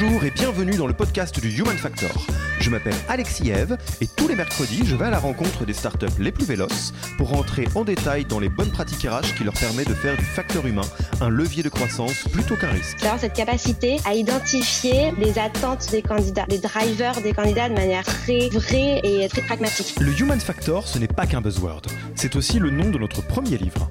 Bonjour et bienvenue dans le podcast du Human Factor. Je m'appelle Alexis Eve et tous les mercredis, je vais à la rencontre des startups les plus véloces pour rentrer en détail dans les bonnes pratiques RH qui leur permettent de faire du facteur humain un levier de croissance plutôt qu'un risque. C'est cette capacité à identifier les attentes des candidats, les drivers des candidats de manière très vraie et très pragmatique. Le Human Factor, ce n'est pas qu'un buzzword, c'est aussi le nom de notre premier livre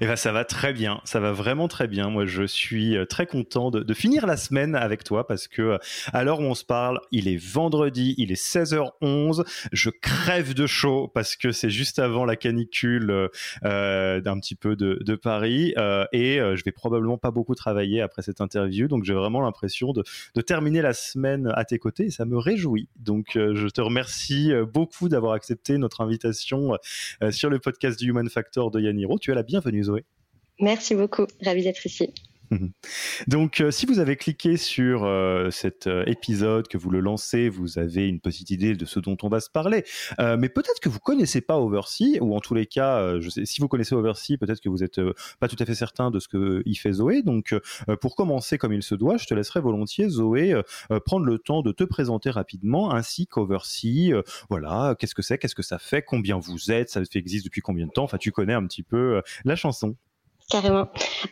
Eh ben, ça va très bien, ça va vraiment très bien. Moi, je suis euh, très content de, finir la semaine avec toi parce que euh, à l'heure où on se parle, il est vendredi, il est 16h11. Je crève de chaud parce que c'est juste avant la canicule euh, d'un petit peu de, Paris et je vais probablement pas beaucoup travailler après cette interview. Donc, j'ai vraiment l'impression de, terminer la semaine à tes côtés et ça me réjouit. Donc, je te remercie beaucoup d'avoir accepté notre invitation sur le podcast du Human Factor de Yaniro. Tu es la bienvenue Merci beaucoup, ravi d'être ici. Donc, euh, si vous avez cliqué sur euh, cet euh, épisode, que vous le lancez, vous avez une petite idée de ce dont on va se parler. mais peut-être que vous connaissez pas Oversea, ou en tous les cas, je sais, si vous connaissez Oversea, peut-être que vous n'êtes pas tout à fait certain de ce que il fait Zoé. Donc, pour commencer comme il se doit, je te laisserai volontiers, Zoé, prendre le temps de te présenter rapidement, ainsi qu'Oversea. voilà, qu'est-ce que c'est, qu'est-ce que ça fait, combien vous êtes, ça existe depuis combien de temps. Enfin, tu connais un petit peu la chanson. Carrément.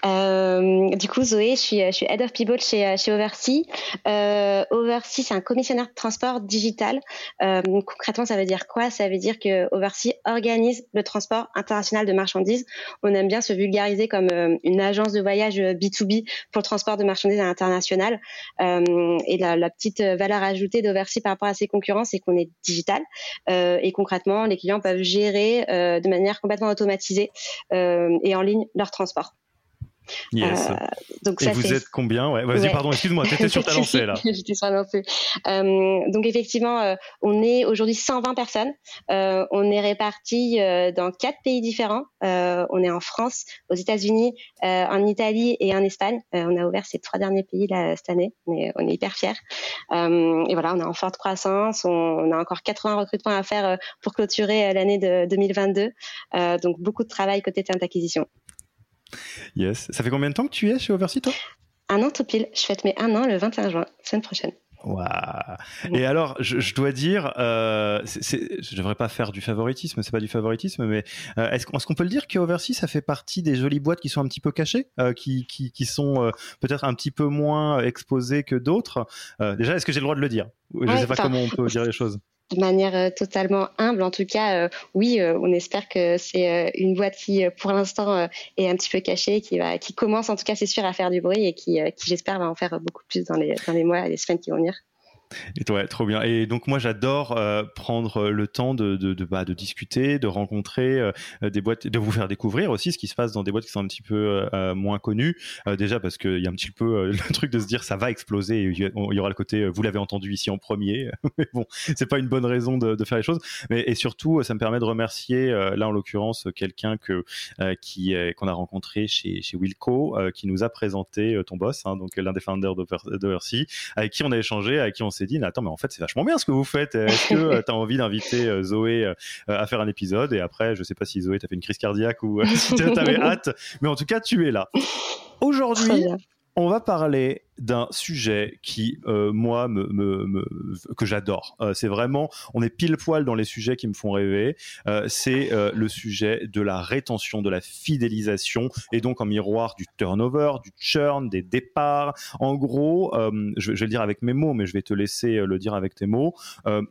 Euh, du coup, Zoé, je suis, je suis Head of People chez, chez Oversea. Euh, Oversea, c'est un commissionnaire de transport digital. Euh, concrètement, ça veut dire quoi? Ça veut dire que Oversea organise le transport international de marchandises. On aime bien se vulgariser comme euh, une agence de voyage B2B pour le transport de marchandises à l'international. Et la, la, petite valeur ajoutée d'Oversea par rapport à ses concurrents, c'est qu'on est digital. Et concrètement, les clients peuvent gérer de manière complètement automatisée et en ligne leur transport transport. Yes. Euh, donc et vous êtes combien? Ouais. Vas-y, pardon, excuse-moi, tu étais sur ta lancée là. J'étais sur la lancée. Euh, donc effectivement, euh, on est aujourd'hui 120 personnes. On est répartis dans quatre pays différents. on est en France, aux États-Unis, en Italie et en Espagne. on a ouvert ces trois derniers pays là, cette année. On est, on est hyper fiers. et voilà, on est en forte croissance. On, on, a encore 80 recrutements à faire pour clôturer l'année de 2022. donc beaucoup de travail côté talent acquisition. Yes. Ça fait combien de temps que tu es chez Oversea, toi? Un an tout pile. Je fête mes un an le 21 juin, semaine prochaine. Wow. Et alors, je, dois dire, euh, je devrais pas faire du favoritisme, c'est pas du favoritisme, mais euh, est-ce, qu'on peut le dire qu'Oversea, ça fait partie des jolies boîtes qui sont un petit peu cachées, euh, qui, qui, qui, sont euh, peut-être un petit peu moins exposées que d'autres? Déjà, est-ce que j'ai le droit de le dire? Je ne sais pas comment on peut dire les choses de manière euh, totalement humble. En tout cas, euh, oui, euh, on espère que c'est une boîte qui, pour l'instant, est un petit peu cachée, qui va, qui commence en tout cas, c'est sûr, à faire du bruit et qui, qui j'espère, va en faire beaucoup plus dans les, dans les mois et les semaines qui vont venir. Et trop bien. Et donc moi j'adore euh, prendre le temps de de, de, bah, de discuter, de rencontrer euh, des boîtes, de vous faire découvrir aussi ce qui se passe dans des boîtes qui sont un petit peu euh, moins connues. déjà parce qu'il y a un petit peu le truc de se dire ça va exploser. Il y aura le côté vous l'avez entendu ici en premier. mais bon, c'est pas une bonne raison de, de, faire les choses. Mais et surtout ça me permet de remercier là en l'occurrence quelqu'un que qui qu'on a rencontré chez Wilco qui nous a présenté ton boss, hein, donc l'un des founders d'Oversea, avec qui on a échangé, avec qui on s'est dit, attends, mais en fait, c'est vachement bien ce que vous faites. Est-ce que euh, tu as envie d'inviter euh, Zoé euh, à faire un épisode Et après, je sais pas si Zoé t'a fait une crise cardiaque ou si tu avais hâte, mais en tout cas, tu es là. Aujourd'hui, on va parler d'un sujet qui, euh, moi, me, que j'adore. Euh, c'est vraiment, on est pile poil dans les sujets qui me font rêver. Euh, c'est le sujet de la rétention, de la fidélisation, et donc en miroir du turnover, du churn, des départs. En gros, je, vais le dire avec mes mots, mais je vais te laisser le dire avec tes mots.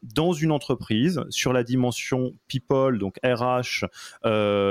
dans une entreprise, sur la dimension people, donc RH,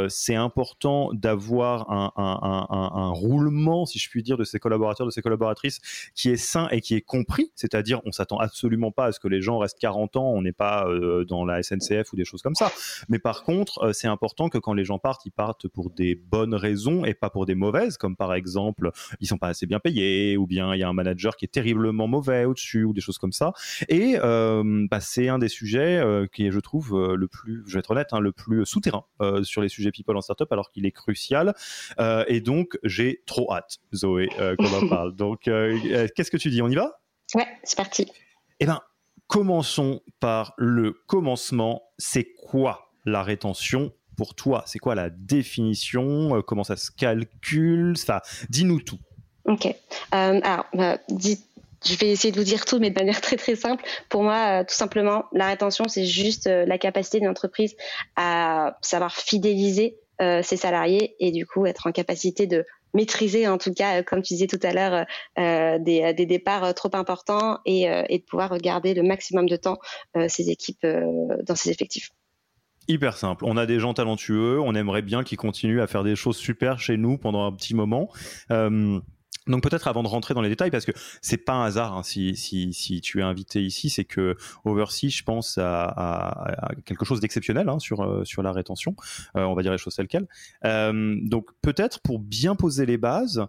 c'est important d'avoir un, un roulement, si je puis dire, de ses collaborateurs, de ses collaboratrices qui est sain et qui est compris, c'est-à-dire on s'attend absolument pas à ce que les gens restent 40 ans, on n'est pas euh, dans la SNCF ou des choses comme ça. Mais par contre, euh, c'est important que quand les gens partent, ils partent pour des bonnes raisons et pas pour des mauvaises, comme par exemple ils sont pas assez bien payés ou bien il y a un manager qui est terriblement mauvais au-dessus ou des choses comme ça. Et euh, bah, c'est un des sujets qui est, je trouve, le plus, je vais être honnête, hein, le plus souterrain sur les sujets people en startup, alors qu'il est crucial. et donc j'ai trop hâte, Zoé, qu'on en parle. Donc euh, qu'est-ce que tu dis On y va? Ouais, c'est parti. Eh bien, commençons par le commencement. C'est quoi la rétention pour toi? C'est quoi la définition? Euh, Comment ça se calcule? Ça, dis-nous tout. Ok. Euh, alors, je vais essayer de vous dire tout, mais de manière très très simple. Pour moi, tout simplement, la rétention, c'est juste la capacité d'une entreprise à savoir fidéliser ses salariés et du coup être en capacité de maîtriser en tout cas, comme tu disais tout à l'heure, euh, des, des, départs trop importants et, et, de pouvoir garder le maximum de temps ces équipes dans ces effectifs hyper simple. On a des gens talentueux, on aimerait bien qu'ils continuent à faire des choses super chez nous pendant un petit moment. Donc peut-être avant de rentrer dans les détails, parce que c'est pas un hasard hein, si, si, si, tu es invité ici, c'est que Oversea, je pense, à, quelque chose d'exceptionnel hein, sur, euh, sur la rétention. Euh, on va dire les choses telles quelles. Euh, donc peut-être pour bien poser les bases,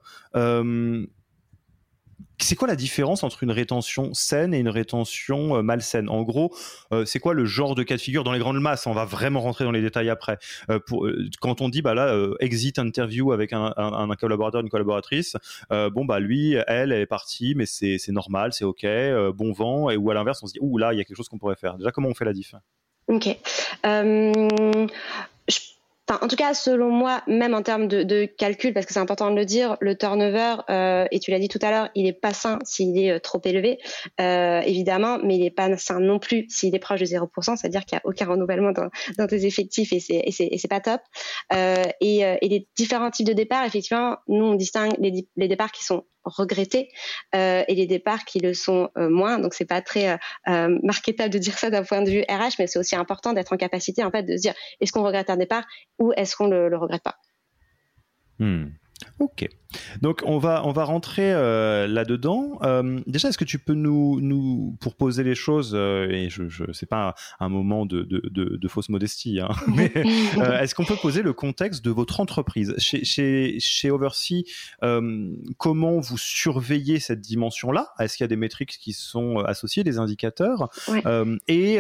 c'est quoi la différence entre une rétention saine et une rétention euh, malsaine? En gros, euh, c'est quoi le genre de cas de figure? Dans les grandes masses On va vraiment rentrer dans les détails après. Euh, quand on dit bah là exit interview avec un, collaborateur, une collaboratrice, bon bah lui, elle, est partie, mais c'est normal, c'est ok, bon vent. Et ou à l'inverse, on se dit ouh là, il y a quelque chose qu'on pourrait faire. Déjà, comment on fait la diff? Ok. Je en tout cas, selon moi, même en termes de, calcul, parce que c'est important de le dire, le turnover, euh, et tu l'as dit tout à l'heure, il est pas sain s'il est euh, trop élevé, euh, évidemment, mais il est pas sain non plus s'il est proche de 0%, c'est-à-dire qu'il n'y a aucun renouvellement dans, tes effectifs et c'est, et pas top. et, les différents types de départs, effectivement, nous on distingue les départs qui sont regretter euh, et les départs qui le sont euh, moins. Donc c'est pas très euh, marketable de dire ça d'un point de vue RH, mais c'est aussi important d'être en capacité en fait de se dire est-ce qu'on regrette un départ ou est-ce qu'on le, le regrette pas? Hmm. Ok. Donc on va on va rentrer euh, là-dedans. Euh, déjà, est-ce que tu peux nous nous pour poser les choses euh, et je je c'est pas un, moment de, de, de, fausse modestie, hein, mais est-ce qu'on peut poser le contexte de votre entreprise? Chez chez chez Oversea Comment vous surveillez cette dimension-là? Est-ce qu'il y a des métriques qui sont associées, des indicateurs? Et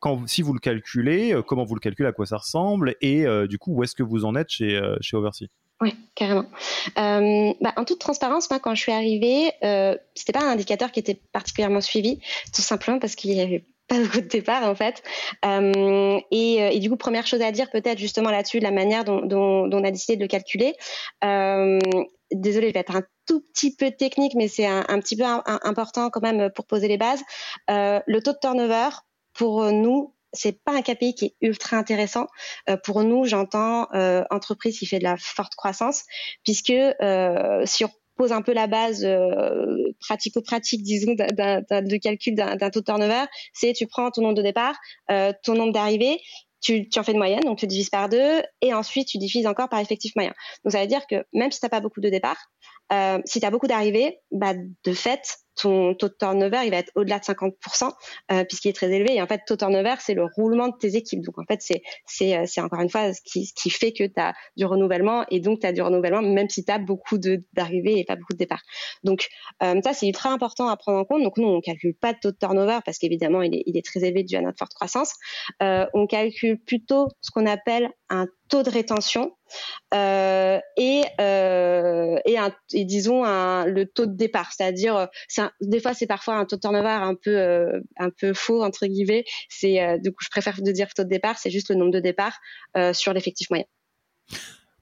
quand si vous le calculez, comment vous le calculez À quoi ça ressemble? Et du coup, où est-ce que vous en êtes chez chez Oversea? Oui, carrément. Euh, bah, en toute transparence, moi, quand je suis arrivée, euh, c'était pas un indicateur qui était particulièrement suivi, tout simplement parce qu'il y avait pas beaucoup de départ en fait. Euh, et, et, du coup, première chose à dire peut-être justement là-dessus, la manière dont, dont, dont, on a décidé de le calculer. Euh, désolée, je vais être un tout petit peu technique, mais c'est un, un, petit peu important quand même pour poser les bases. Euh, le taux de turnover, pour nous, c'est pas un KPI qui est ultra intéressant. Euh, pour nous, j'entends euh, entreprise qui fait de la forte croissance, puisque euh, si on pose un peu la base euh, pratico-pratique, disons, de calcul d'un taux de turnover, c'est tu prends ton nombre de départ, euh, ton nombre d'arrivées, tu, tu, en fais une moyenne, donc tu divises par deux, et ensuite tu divises encore par effectif moyen. Donc ça veut dire que même si tu n'as pas beaucoup de départ, euh, si tu as beaucoup d'arrivées, bah, de fait, ton taux de turnover, il va être au-delà de 50%, euh, puisqu'il est très élevé. Et en fait, taux de turnover, c'est le roulement de tes équipes. Donc, en fait, c'est, c'est, euh, c'est encore une fois ce qui, qui fait que tu as du renouvellement et donc tu as du renouvellement même si tu as beaucoup de, d'arrivées et pas beaucoup de départs. Donc, euh, ça, c'est ultra important à prendre en compte. Donc, nous, on calcule pas de taux de turnover parce qu'évidemment, il est, il est très élevé dû à notre forte croissance. Euh, on calcule plutôt ce qu'on appelle un de rétention euh, et, euh, et, disons le taux de départ, c'est-à-dire des fois c'est parfois un taux de turnover un peu euh, un peu faux entre guillemets. C'est du coup je préfère de dire taux de départ, c'est juste le nombre de départs sur l'effectif moyen.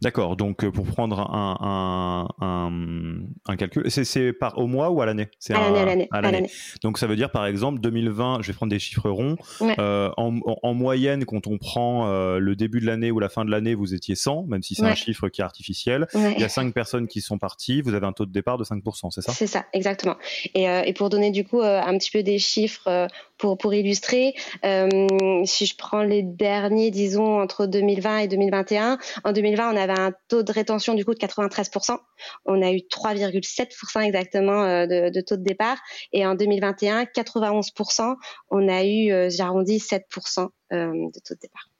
D'accord, donc pour prendre un, un, calcul, c'est par au mois ou à l'année? À l'année, à l'année. Donc ça veut dire par exemple 2020, je vais prendre des chiffres ronds, en, moyenne quand on prend le début de l'année ou la fin de l'année, vous étiez 100, même si c'est un chiffre qui est artificiel. Il y a 5 personnes qui sont parties, vous avez un taux de départ de 5%, c'est ça? C'est ça, exactement. Et, et, pour donner du coup un petit peu des chiffres pour, pour illustrer, si je prends les derniers, disons, entre 2020 et 2021, en 2020, on avait un taux de rétention du coup de 93%. On a eu 3,7% exactement euh, de, taux de départ. Et en 2021, 91%. On a eu, euh, j'arrondis, 7% euh, de taux de départ.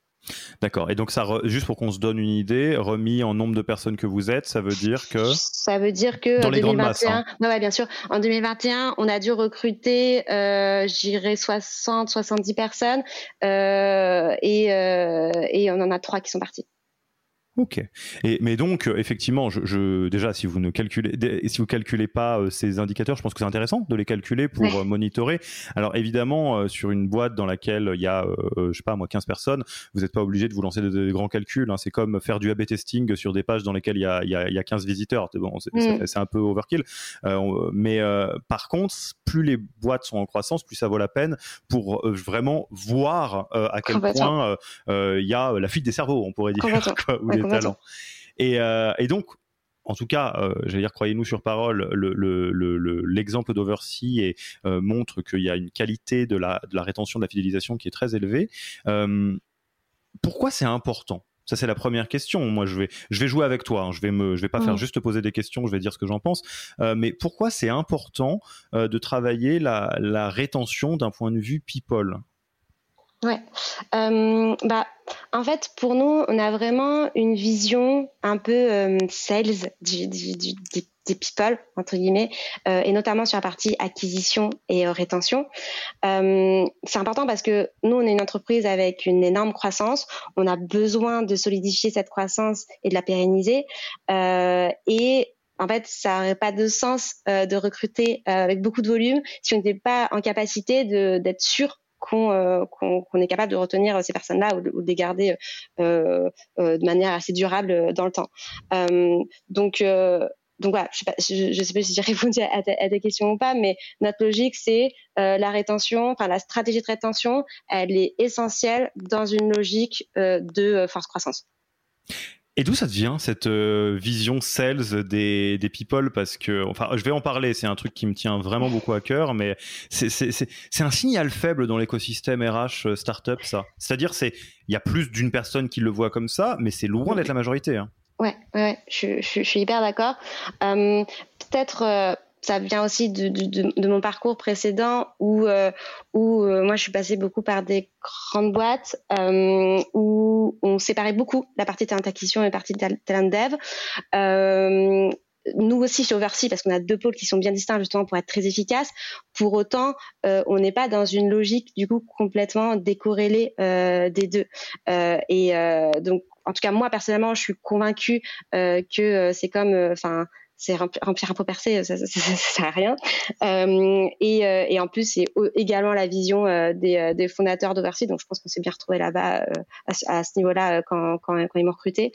D'accord. Et donc, ça, juste pour qu'on se donne une idée, remis en nombre de personnes que vous êtes, ça veut dire que. Ça veut dire que. Dans les 2021, grandes masses. Hein. bien sûr. En 2021, on a dû recruter, euh, j'irais 60, 70 personnes, euh, et, euh, et on en a trois qui sont partis. Ok. Et, mais donc, euh, effectivement, je, je, déjà, si vous ne calculez, si vous calculez pas euh, ces indicateurs, je pense que c'est intéressant de les calculer pour euh, monitorer. Alors, évidemment, sur une boîte dans laquelle il y a, je sais pas, moi, 15 personnes, vous n'êtes pas obligé de vous lancer des, grands calculs. Hein. C'est comme faire du A/B testing sur des pages dans lesquelles il y a, y a, y a 15 visiteurs. Bon, mm. c'est un peu overkill. mais par contre, plus les boîtes sont en croissance, plus ça vaut la peine pour vraiment voir à quel point il y a la fuite des cerveaux, on pourrait dire. Talents. Euh, et, donc, en tout cas, euh, j'allais dire, croyez-nous sur parole, l'exemple le, d'Oversea euh, montre qu'il y a une qualité de la, de la, rétention, de la fidélisation qui est très élevée. pourquoi c'est important? Ça c'est la première question. Moi je vais je vais jouer avec toi. Hein. Je vais me je vais pas faire mm. juste poser des questions. Je vais dire ce que j'en pense. mais pourquoi c'est important de travailler la, la rétention d'un point de vue people? Ouais. Euh, bah, en fait, pour nous, on a vraiment une vision un peu euh, sales du, du, du, des people entre guillemets euh, et notamment sur la partie acquisition et euh, rétention. Euh, c'est important parce que nous on est une entreprise avec une énorme croissance. On a besoin de solidifier cette croissance et de la pérenniser. Euh, et en fait, ça n'aurait pas de sens euh, de recruter avec beaucoup de volume si on n'était pas en capacité d'être sûr euh, qu'on est capable de retenir ces personnes-là ou, de les garder euh, euh, de manière assez durable dans le temps. donc voilà, je ne sais, pas si j'ai répondu à ta, à question ou pas, mais notre logique, c'est la rétention, enfin la stratégie de rétention, elle est essentielle dans une logique de force croissance. Et d'où ça devient cette euh, vision sales des, des people? Parce que, enfin, je vais en parler, c'est un truc qui me tient vraiment beaucoup à cœur, mais c'est un signal faible dans l'écosystème RH euh, startup, ça. C'est-à-dire, c'est il y a plus d'une personne qui le voit comme ça, mais c'est loin d'être la majorité. Hein. Ouais, ouais, je, je, je suis hyper d'accord. Euh, Peut-être ça vient aussi de, mon parcours précédent où, euh, euh, moi je suis passée beaucoup par des grandes boîtes euh, où on séparait beaucoup la partie talent acquisition et la partie talent dev. Nous aussi chez Oversea, parce qu'on a deux pôles qui sont bien distincts justement pour être très efficaces. Pour autant, on n'est pas dans une logique du coup complètement décorrélée des deux. Et donc, en tout cas, moi personnellement, je suis convaincue que c'est comme, enfin, c'est remplir, un pot percé, ça, ça, sert à rien. Euh, et, euh, et, en plus, c'est également la vision euh, des, des, fondateurs d'Oversea, donc je pense qu'on s'est bien retrouvé là-bas à, ce niveau-là quand, quand, quand, ils m'ont recruté.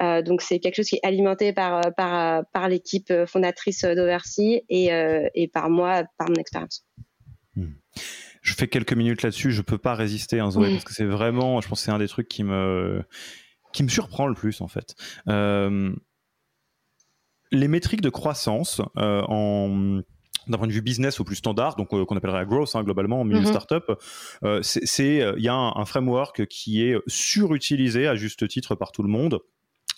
donc c'est quelque chose qui est alimenté par, par, par l'équipe fondatrice d'Oversea et, et par moi, par mon expérience. Hmm. Je fais quelques minutes là-dessus, je peux pas résister, hein, Zoé, parce que c'est vraiment, je pense, que c'est un des trucs qui me qui me surprend le plus en fait. Euh, les métriques de croissance euh, en d'un point de vue business au plus standard, donc euh, qu'on appellerait growth hein, globalement en milieu mm-hmm. startup, euh, c'est il y a un, framework qui est surutilisé à juste titre par tout le monde.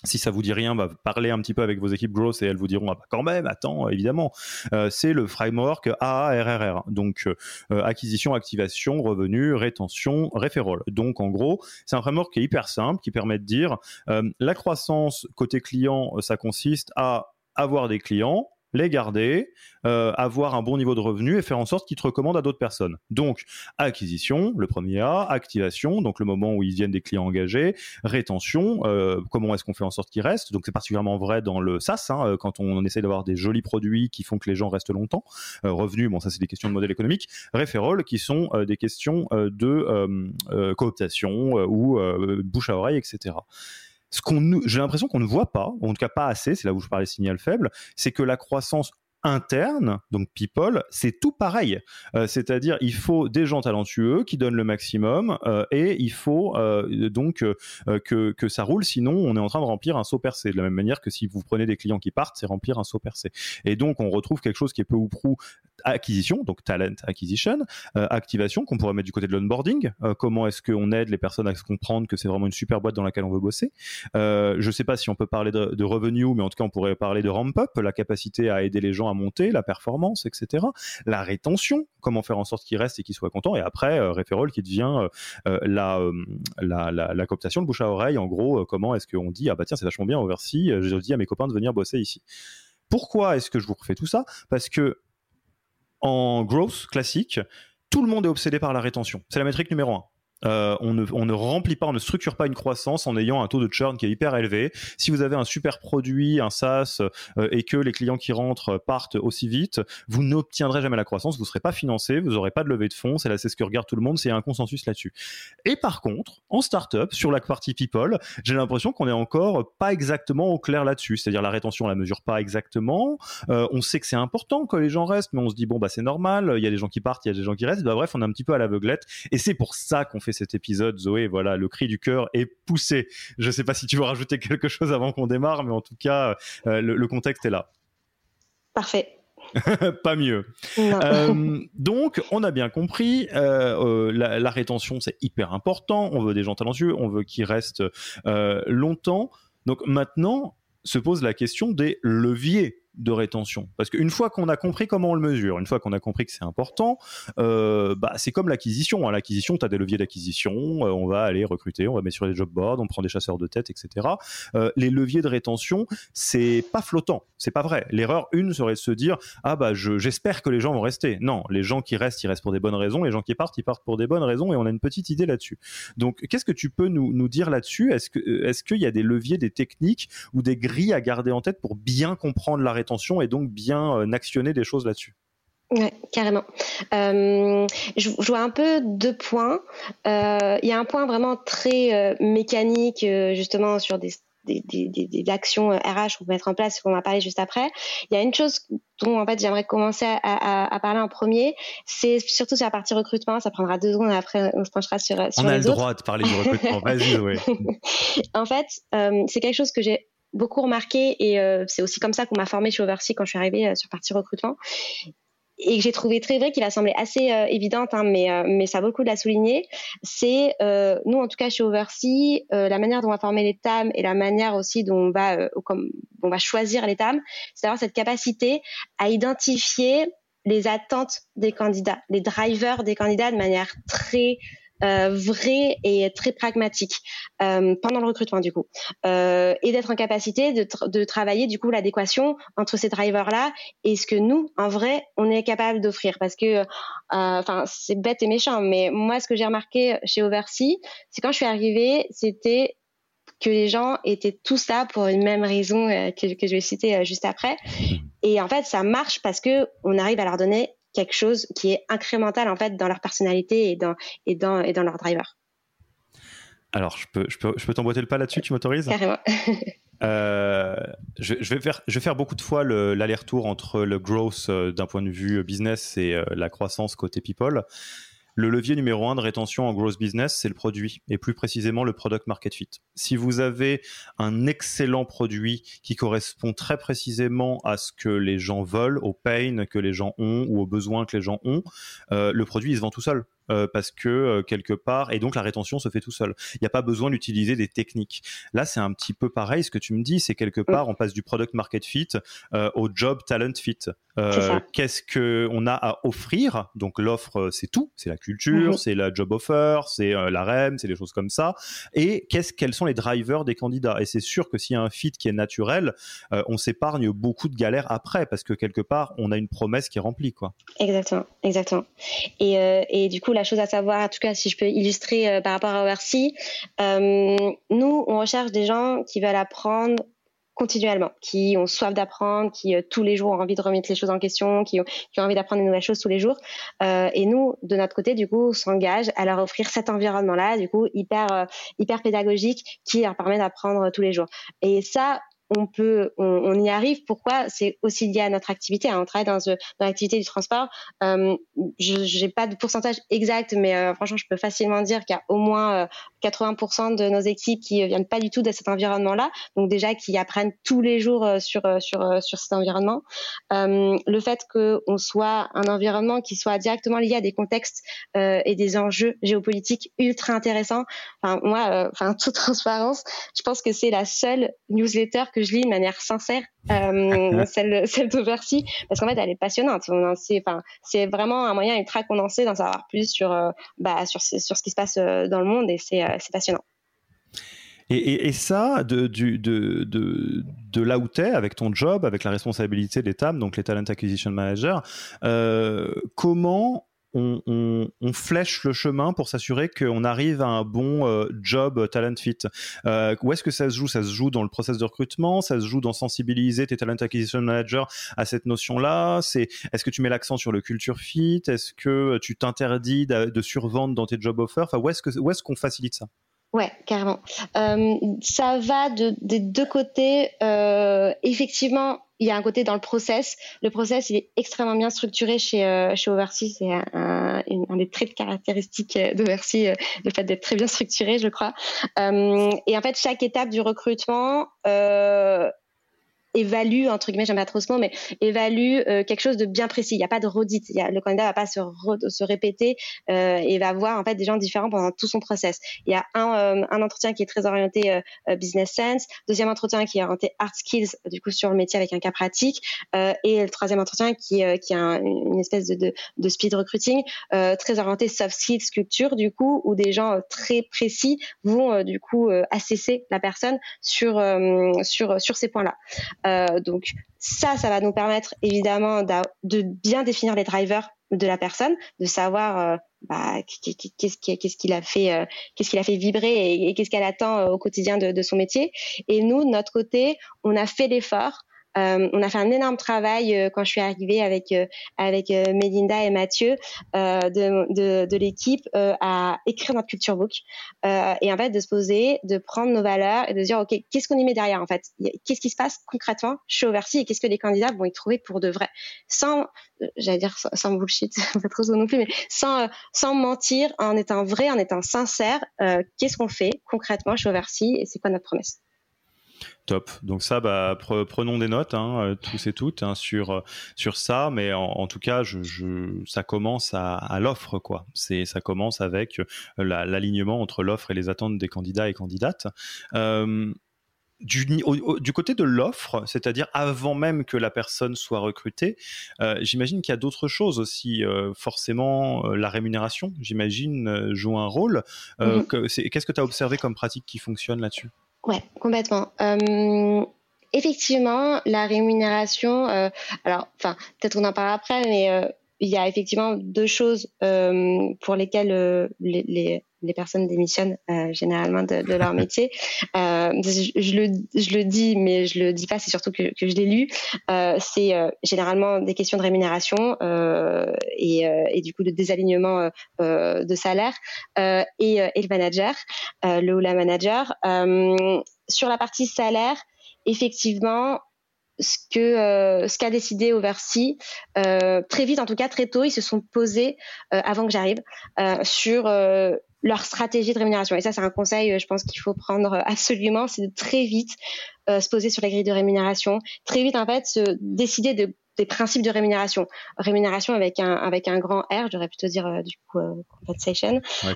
Si ça vous dit rien, bah, parlez un petit peu avec vos équipes growth et elles vous diront ah bah, quand même, attends, évidemment. c'est le framework AARRR, donc acquisition, activation, revenu, rétention, referral. Donc en gros, c'est un framework qui est hyper simple, qui permet de dire la croissance côté client, ça consiste à avoir des clients, les garder, euh, avoir un bon niveau de revenu et faire en sorte qu'ils te recommandent à d'autres personnes. Donc, acquisition, le premier A, activation, donc le moment où ils viennent des clients engagés, rétention, euh, comment est-ce qu'on fait en sorte qu'ils restent. Donc, c'est particulièrement vrai dans le SaaS, hein, euh, quand on essaie d'avoir des jolis produits qui font que les gens restent longtemps. revenu, bon, ça c'est des questions de modèle économique. Referral, qui sont des questions de cooptation ou bouche à oreille, etc ce qu'on, j'ai l'impression qu'on ne voit pas, en tout cas pas assez, c'est là où je parlais signal faible, c'est que la croissance interne, donc people, c'est tout pareil. Euh, c'est-à-dire, il faut des gens talentueux qui donnent le maximum euh, et il faut euh, donc que, que ça roule. Sinon, on est en train de remplir un saut percé. De la même manière que si vous prenez des clients qui partent, c'est remplir un saut percé. Et donc, on retrouve quelque chose qui est peu ou prou acquisition, donc talent acquisition, activation qu'on pourrait mettre du côté de l'onboarding. comment est-ce qu'on aide les personnes à se comprendre que c'est vraiment une super boîte dans laquelle on veut bosser? je ne sais pas si on peut parler de, de mais en tout cas, on pourrait parler de ramp up, la capacité à aider les gens à monter, la performance, etc. La rétention, comment faire en sorte qu'il reste et qu'il soit content. Et après, euh, qui devient euh, euh, euh, la, la, la, cooptation, le bouche à oreille. En gros, comment est-ce qu'on dit, ah bah tiens, c'est vachement bien, Oversea, je dis à mes copains de venir bosser ici. Pourquoi est-ce que je vous refais tout ça? Parce que en growth classique, tout le monde est obsédé par la rétention. C'est la métrique numéro un. Euh, on, ne, remplit pas, on ne structure pas une croissance en ayant un taux de churn qui est hyper élevé. Si vous avez un super produit, un SaaS, euh, et que les clients qui rentrent partent aussi vite, vous n'obtiendrez jamais la croissance, vous ne serez pas financé, vous n'aurez pas de levée de fonds, c'est là c'est ce que regarde tout le monde, c'est un consensus là-dessus. Et par contre, en startup, sur la partie people, j'ai l'impression qu'on est encore pas exactement au clair là-dessus, c'est-à-dire la rétention, on la mesure pas exactement. Euh, on sait que c'est important que les gens restent, mais on se dit bon bah c'est normal, il y a des gens qui partent, il y a des gens qui restent. Bah, bref, on est un petit peu à l'aveuglette, et c'est pour ça qu'on fait cet épisode, Zoé. Voilà, le cri du cœur est poussé. Je ne sais pas si tu veux rajouter quelque chose avant qu'on démarre, mais en tout cas, euh, le, contexte est là. Parfait. pas mieux. Euh, donc, on a bien compris, euh, la, rétention, c'est hyper important. On veut des gens talentueux, on veut qu'ils restent longtemps. Donc maintenant, se pose la question des leviers de rétention. Parce qu'une fois qu'on a compris comment on le mesure, une fois qu'on a compris que c'est important, euh, bah, c'est comme l'acquisition. Hein. L'acquisition, tu as des leviers d'acquisition, euh, on va aller recruter, on va mettre sur les job boards, on prend des chasseurs de tête, etc. Euh, les leviers de rétention, c'est pas flottant, c'est pas vrai. L'erreur une serait de se dire ah bah j'espère que les gens vont rester. Non, les gens qui restent, ils restent pour des bonnes raisons, les gens qui partent, ils partent pour des bonnes raisons, et on a une petite idée là-dessus. Donc qu'est-ce que tu peux nous, nous dire là-dessus? Est-ce que est-ce qu'il y a des leviers, des techniques ou des grilles à garder en tête pour bien comprendre la rétention? Et donc bien euh, actionner des choses là-dessus. Oui, carrément. Euh, je, vois un peu deux points. Euh, il y a un point vraiment très mécanique, justement, sur des, des, actions RH qu'on peut mettre en place, qu'on va parler juste après. Il y a une chose dont en fait j'aimerais commencer à, parler en premier, c'est surtout sur la partie recrutement. Ça prendra deux secondes après on se penchera sur, sur on a le droit de parler du recrutement. Vas-y, oui. en fait, c'est quelque chose que j'ai beaucoup remarqué et euh, c'est aussi comme ça qu'on m'a formé chez Oversea quand je suis arrivée euh, sur partie recrutement. Et que j'ai trouvé très vrai, qu'il a semblé assez euh, évidente, hein, mais, mais ça vaut le coup de la souligner, c'est, nous en tout cas chez Oversea, la manière dont on va former les TAM et la manière aussi dont on va, comme, on va choisir les TAM, c'est d'avoir cette capacité à identifier les attentes des candidats, les drivers des candidats de manière très euh, vrai et très pragmatique euh, pendant le recrutement du coup, euh, et d'être en capacité de, de travailler du coup l'adéquation entre ces drivers là et ce que nous en vrai on est capable d'offrir. Parce que enfin c'est bête et méchant mais moi ce que j'ai remarqué chez Oversea c'est quand je suis arrivée c'était que les gens étaient tous là pour une même raison que, que je vais citer juste après. Et en fait, ça marche parce que on arrive à leur donner quelque chose qui est incrémental en fait dans leur personnalité et dans, et dans, et dans leur driver. Alors, je peux, je peux, je peux t'emboîter le pas là-dessus, tu m'autorises? Carrément. Euh, je, vais faire, je vais faire beaucoup de fois l'aller-retour entre le growth euh, d'un point de vue business et euh, la croissance côté people. Le levier numéro un de rétention en growth business, c'est le produit, et plus précisément le product market fit. Si vous avez un excellent produit qui correspond très précisément à ce que les gens veulent, aux pain que les gens ont ou aux besoins que les gens ont, euh, le produit il se vend tout seul. Euh, parce que euh, quelque part, et donc la rétention se fait tout seul. Il n'y a pas besoin d'utiliser des techniques. Là, c'est un petit peu pareil. Ce que tu me dis, c'est quelque part, on passe du product market fit au job talent fit. Qu'est-ce que on a à offrir? Donc l'offre, c'est tout. C'est la culture, mhm. c'est la job offer, c'est la REM, c'est des choses comme ça. Et qu'est-ce, quels sont les drivers des candidats? Et c'est sûr que s'il y a un fit qui est naturel, on s'épargne beaucoup de galères après parce que quelque part, on a une promesse qui est remplie, quoi. Exactement, exactement. Et, et du coup chose à savoir, en tout cas, si je peux illustrer euh, par rapport à Oversea, euh, nous, on recherche des gens qui veulent apprendre continuellement, qui ont soif d'apprendre, qui tous les jours ont envie de remettre les choses en question, qui ont, envie d'apprendre des nouvelles choses tous les jours. et nous, de notre côté, du coup, on s'engage à leur offrir cet environnement-là, du coup, hyper, hyper pédagogique, qui leur permet d'apprendre tous les jours. Et ça, on peut, on, y arrive. Pourquoi C'est aussi lié à notre activité. Hein. On travaille dans, dans l'activité du transport. Euh, je n'ai pas de pourcentage exact, mais euh, franchement, je peux facilement dire qu'il y a au moins 80% euh, de nos équipes qui viennent pas du tout de cet environnement-là. Donc déjà, qui apprennent tous les jours sur sur sur cet environnement. le fait qu'on soit un environnement qui soit directement lié à des contextes et des enjeux géopolitiques ultra intéressants. Enfin, moi, enfin toute transparence, je pense que c'est la seule newsletter que je lis de manière sincère, euh, celle, celle d'Oversea, parce qu'en fait, elle est passionnante. C'est vraiment un moyen ultra condensé d'en savoir plus sur, euh, bah, sur, sur, ce qui se passe euh, dans le monde et c'est passionnant. Et, et, ça, de, du, de, de, de là où tu es, avec ton job, avec la responsabilité des TAM, donc les Talent Acquisition Manager, comment on, flèche le chemin pour s'assurer qu'on arrive à un bon euh, job talent fit. Euh, où est-ce que ça se joue? Ça se joue dans le process de recrutement, ça se joue dans sensibiliser tes talent acquisition managers à cette notion-là? C'est est-ce que tu mets l'accent sur le culture fit? Est-ce que tu t'interdis de, survendre dans tes job offers? Enfin, où est-ce que est-ce qu'on facilite ça? Ouais, carrément. Euh, ça va de, des deux côtés. effectivement, il y a un côté dans le process. Le process, il est extrêmement bien structuré chez, euh, chez Oversea. C'est un, des traits caractéristiques d'Oversea, euh, le fait d'être très bien structuré, je crois. Euh, et en fait, chaque étape du recrutement euh, évalue entre guillemets j'aime pas trop ce mot mais évalue euh, quelque chose de bien précis. Il n'y a pas de redite. Y a, le candidat va pas se, se répéter euh, et va voir en fait des gens différents pendant tout son process. Il y a un, euh, un entretien qui est très orienté euh, euh, business sense deuxième entretien qui est orienté art skills du coup sur le métier avec un cas pratique et le troisième entretien qui qui a une espèce de, de, de speed recruiting très orienté soft skills culture du coup où des gens très précis vont du coup assesser la personne sur sur sur ces points là euh, donc ça, ça va nous permettre évidemment de bien définir les drivers de la personne, de savoir euh, bah, qu'est-ce qu'il a fait, euh, qu'est-ce qu'il a fait vibrer et, qu'est-ce qu'elle attend au quotidien de, de, son métier. Et nous, de notre côté, on a fait l'effort euh, on a fait un énorme travail euh, quand je suis arrivée avec euh, avec Melinda et Mathieu de, de, l'équipe à écrire notre culture book et en fait de se poser, de prendre nos valeurs et de dire ok qu'est-ce qu'on y met derrière en fait, qu'est-ce qui se passe concrètement chez Oversea et qu'est-ce que les candidats vont y trouver pour de vrai, sans j'allais dire sans, bullshit, pas trop non plus, mais sans sans mentir, en étant vrai, en étant sincère, qu'est-ce qu'on fait concrètement chez Oversea et c'est quoi notre promesse? Top. Donc ça, bah, prenons des notes, hein, euh, tous et toutes, hein, sur euh, sur ça. Mais en, tout cas, je, ça commence à, l'offre, quoi. C'est ça commence avec euh, l'alignement entre l'offre et les attentes des candidats et candidates. du, du, côté de l'offre, c'est-à-dire avant même que la personne soit recrutée, j'imagine qu'il y a d'autres choses aussi. forcément, la rémunération, j'imagine, joue un rôle. Mm-hmm. Qu'est-ce que tu as observé comme pratique qui fonctionne là-dessus? Ouais, complètement. Euh, effectivement, la rémunération, euh, alors, enfin, peut-être on en parlera après, mais euh, il y a effectivement deux choses pour lesquelles les, les, les personnes démissionnent euh, généralement de, leur métier. Euh, je, le, dis, mais je le dis pas, c'est surtout que, je l'ai lu. Euh, c'est généralement des questions de rémunération et, du coup de désalignement de salaire et, le manager, le ou la manager. sur la partie salaire, effectivement, ce qu'a décidé Oversea très vite en tout cas très tôt ils se sont posés avant que j'arrive sur leur stratégie de rémunération. Et ça, c'est un conseil, euh, je pense qu'il faut prendre euh, absolument, c'est de très vite euh, se poser sur les grilles de rémunération, très vite en fait se décider de, des principes de rémunération. Rémunération avec un avec un grand R, j'aurais plutôt dire du coup compensation. Ouais,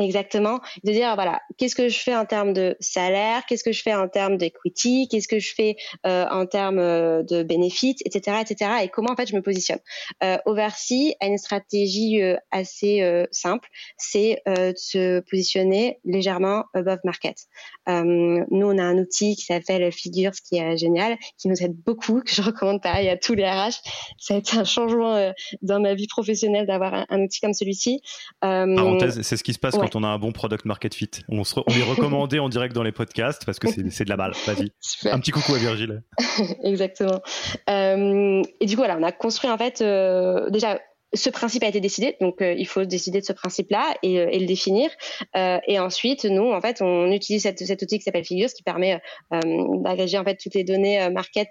Exactement, de dire voilà, qu'est-ce que je fais en termes de salaire, qu'est-ce que je fais en termes d'equity, qu'est-ce que je fais euh, en termes euh, de bénéfices, etc., etc., et comment en fait je me positionne? Euh, Oversea a une stratégie euh, assez euh, simple, c'est de se positionner légèrement above market. nous, on a un outil qui s'appelle Figures, qui est génial, qui nous aide beaucoup, que je recommande pareil à tous les RH. Ça a été un changement dans ma vie professionnelle d'avoir un, un, outil comme celui-ci. Parenthèse, c'est ce qui se passe quand on a un bon product market fit. On, on est recommandé en direct dans les podcasts parce que c'est de la balle. Vas-y. Un petit coucou à Virgile. Exactement. Euh, et du coup, voilà, on a construit en fait euh, déjà ce principe a été décidé, donc euh, il faut décider de ce principe-là et, et, le définir. Euh, et ensuite, nous, en fait, on utilise cette, cet outil qui s'appelle Figures, qui permet d'agréger en fait toutes les données market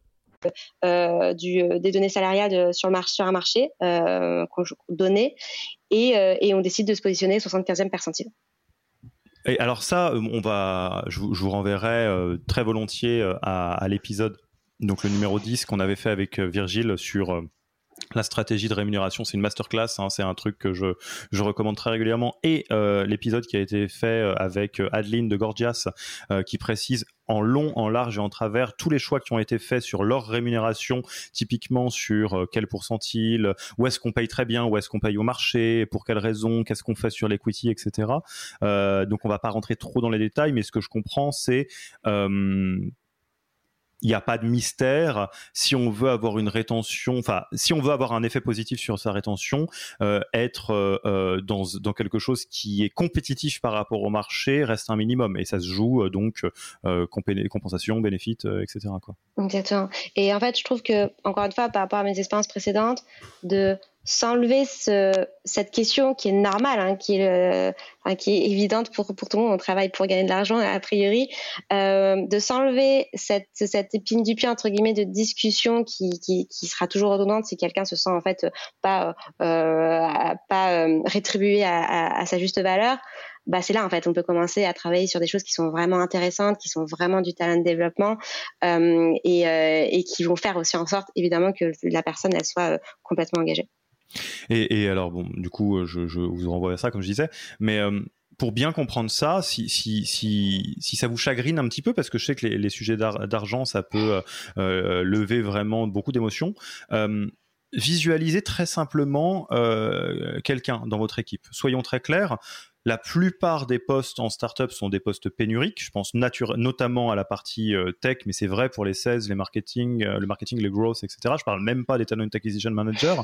Euh, euh, des données salariales marché, sur un marché euh, donné et, et, on décide de se positionner 75e percentile. Et alors ça, on va, je, vous, renverrai très volontiers à, à l'épisode, donc le numéro 10 qu'on avait fait avec Virgile sur la stratégie de rémunération, c'est une masterclass, hein, c'est un truc que je, recommande très régulièrement. Et euh, l'épisode qui a été fait euh, avec euh, Adeline de Gorgias, qui précise en long, en large et en travers tous les choix qui ont été faits sur leur rémunération, typiquement sur quel pourcentile, où est-ce qu'on paye très bien, où est-ce qu'on paye au marché, pour quelles raisons, qu'est-ce qu'on fait sur l'equity, etc. donc on va pas rentrer trop dans les détails, mais ce que je comprends, c'est il n'y a pas de mystère. Si on veut avoir une rétention, enfin, si on veut avoir un effet positif sur sa rétention, euh, être euh, euh, dans, quelque chose qui est compétitif par rapport au marché reste un minimum. Et ça se joue donc compensation, bénéfice, etc. Quoi. Exactement. Et en fait, je trouve que, encore une fois, par rapport à mes expériences précédentes, de s'enlever ce, cette question qui est normale, hein, qui, est, qui est évidente pour, pour tout le monde, on travaille pour gagner de l'argent a priori, euh, de s'enlever cette, cette épine du pied entre guillemets de discussion qui, qui, qui sera toujours redondante si quelqu'un se sent en fait pas, euh, pas euh, rétribué à, à, à, sa juste valeur. Bah c'est là en fait on peut commencer à travailler sur des choses qui sont vraiment intéressantes, qui sont vraiment du talent de développement euh, et, euh, et qui vont faire aussi en sorte évidemment que la personne elle soit euh, complètement engagée. Et, alors, bon, du coup, je, vous renvoie à ça, comme je disais, mais euh, pour bien comprendre ça, si, si, si, si, ça vous chagrine un petit peu, parce que je sais que les, sujets d'argent, ça peut euh, euh, lever vraiment beaucoup d'émotions, visualisez très simplement quelqu'un dans votre équipe. Soyons très clairs, la plupart des postes en startup sont des postes pénuriques. Je pense notamment à la partie euh, tech, mais c'est vrai pour les 16, les marketing, euh, le marketing, les growth, etc. Je parle même pas des talent acquisition managers.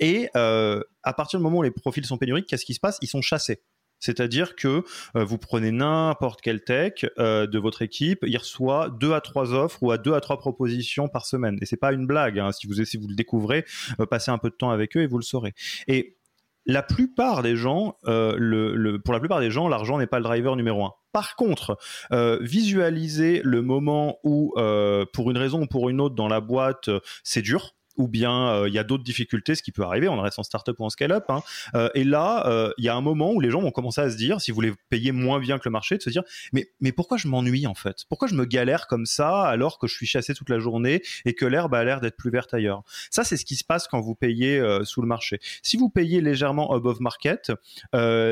Et euh, à partir du moment où les profils sont pénuriques, qu'est-ce qui se passe? Ils sont chassés. C'est-à-dire que vous prenez n'importe quel tech de votre équipe, il reçoit deux à trois offres ou à deux à trois propositions par semaine. Et c'est pas une blague. Hein. Si vous si vous le découvrez, passez un peu de temps avec eux et vous le saurez. Et la plupart des gens, euh, le, pour la plupart des gens, l'argent n'est pas le driver numéro un. Par contre, euh, visualiser le moment où, euh, pour une raison ou pour une autre dans la boîte, c'est dur, ou bien euh, il y a d'autres difficultés, ce qui peut arriver, on reste en startup ou en scale-up. Hein. Euh, et là, euh, il y a un moment où les gens vont commencer à se dire, si vous voulez payer moins bien que le marché, de se dire, mais, mais pourquoi je m'ennuie en fait? Pourquoi je me galère comme ça alors que je suis chassé toute la journée et que l'herbe a l'air d'être plus verte ailleurs? Ça, c'est ce qui se passe quand vous payez sous le marché. Si vous payez légèrement above market,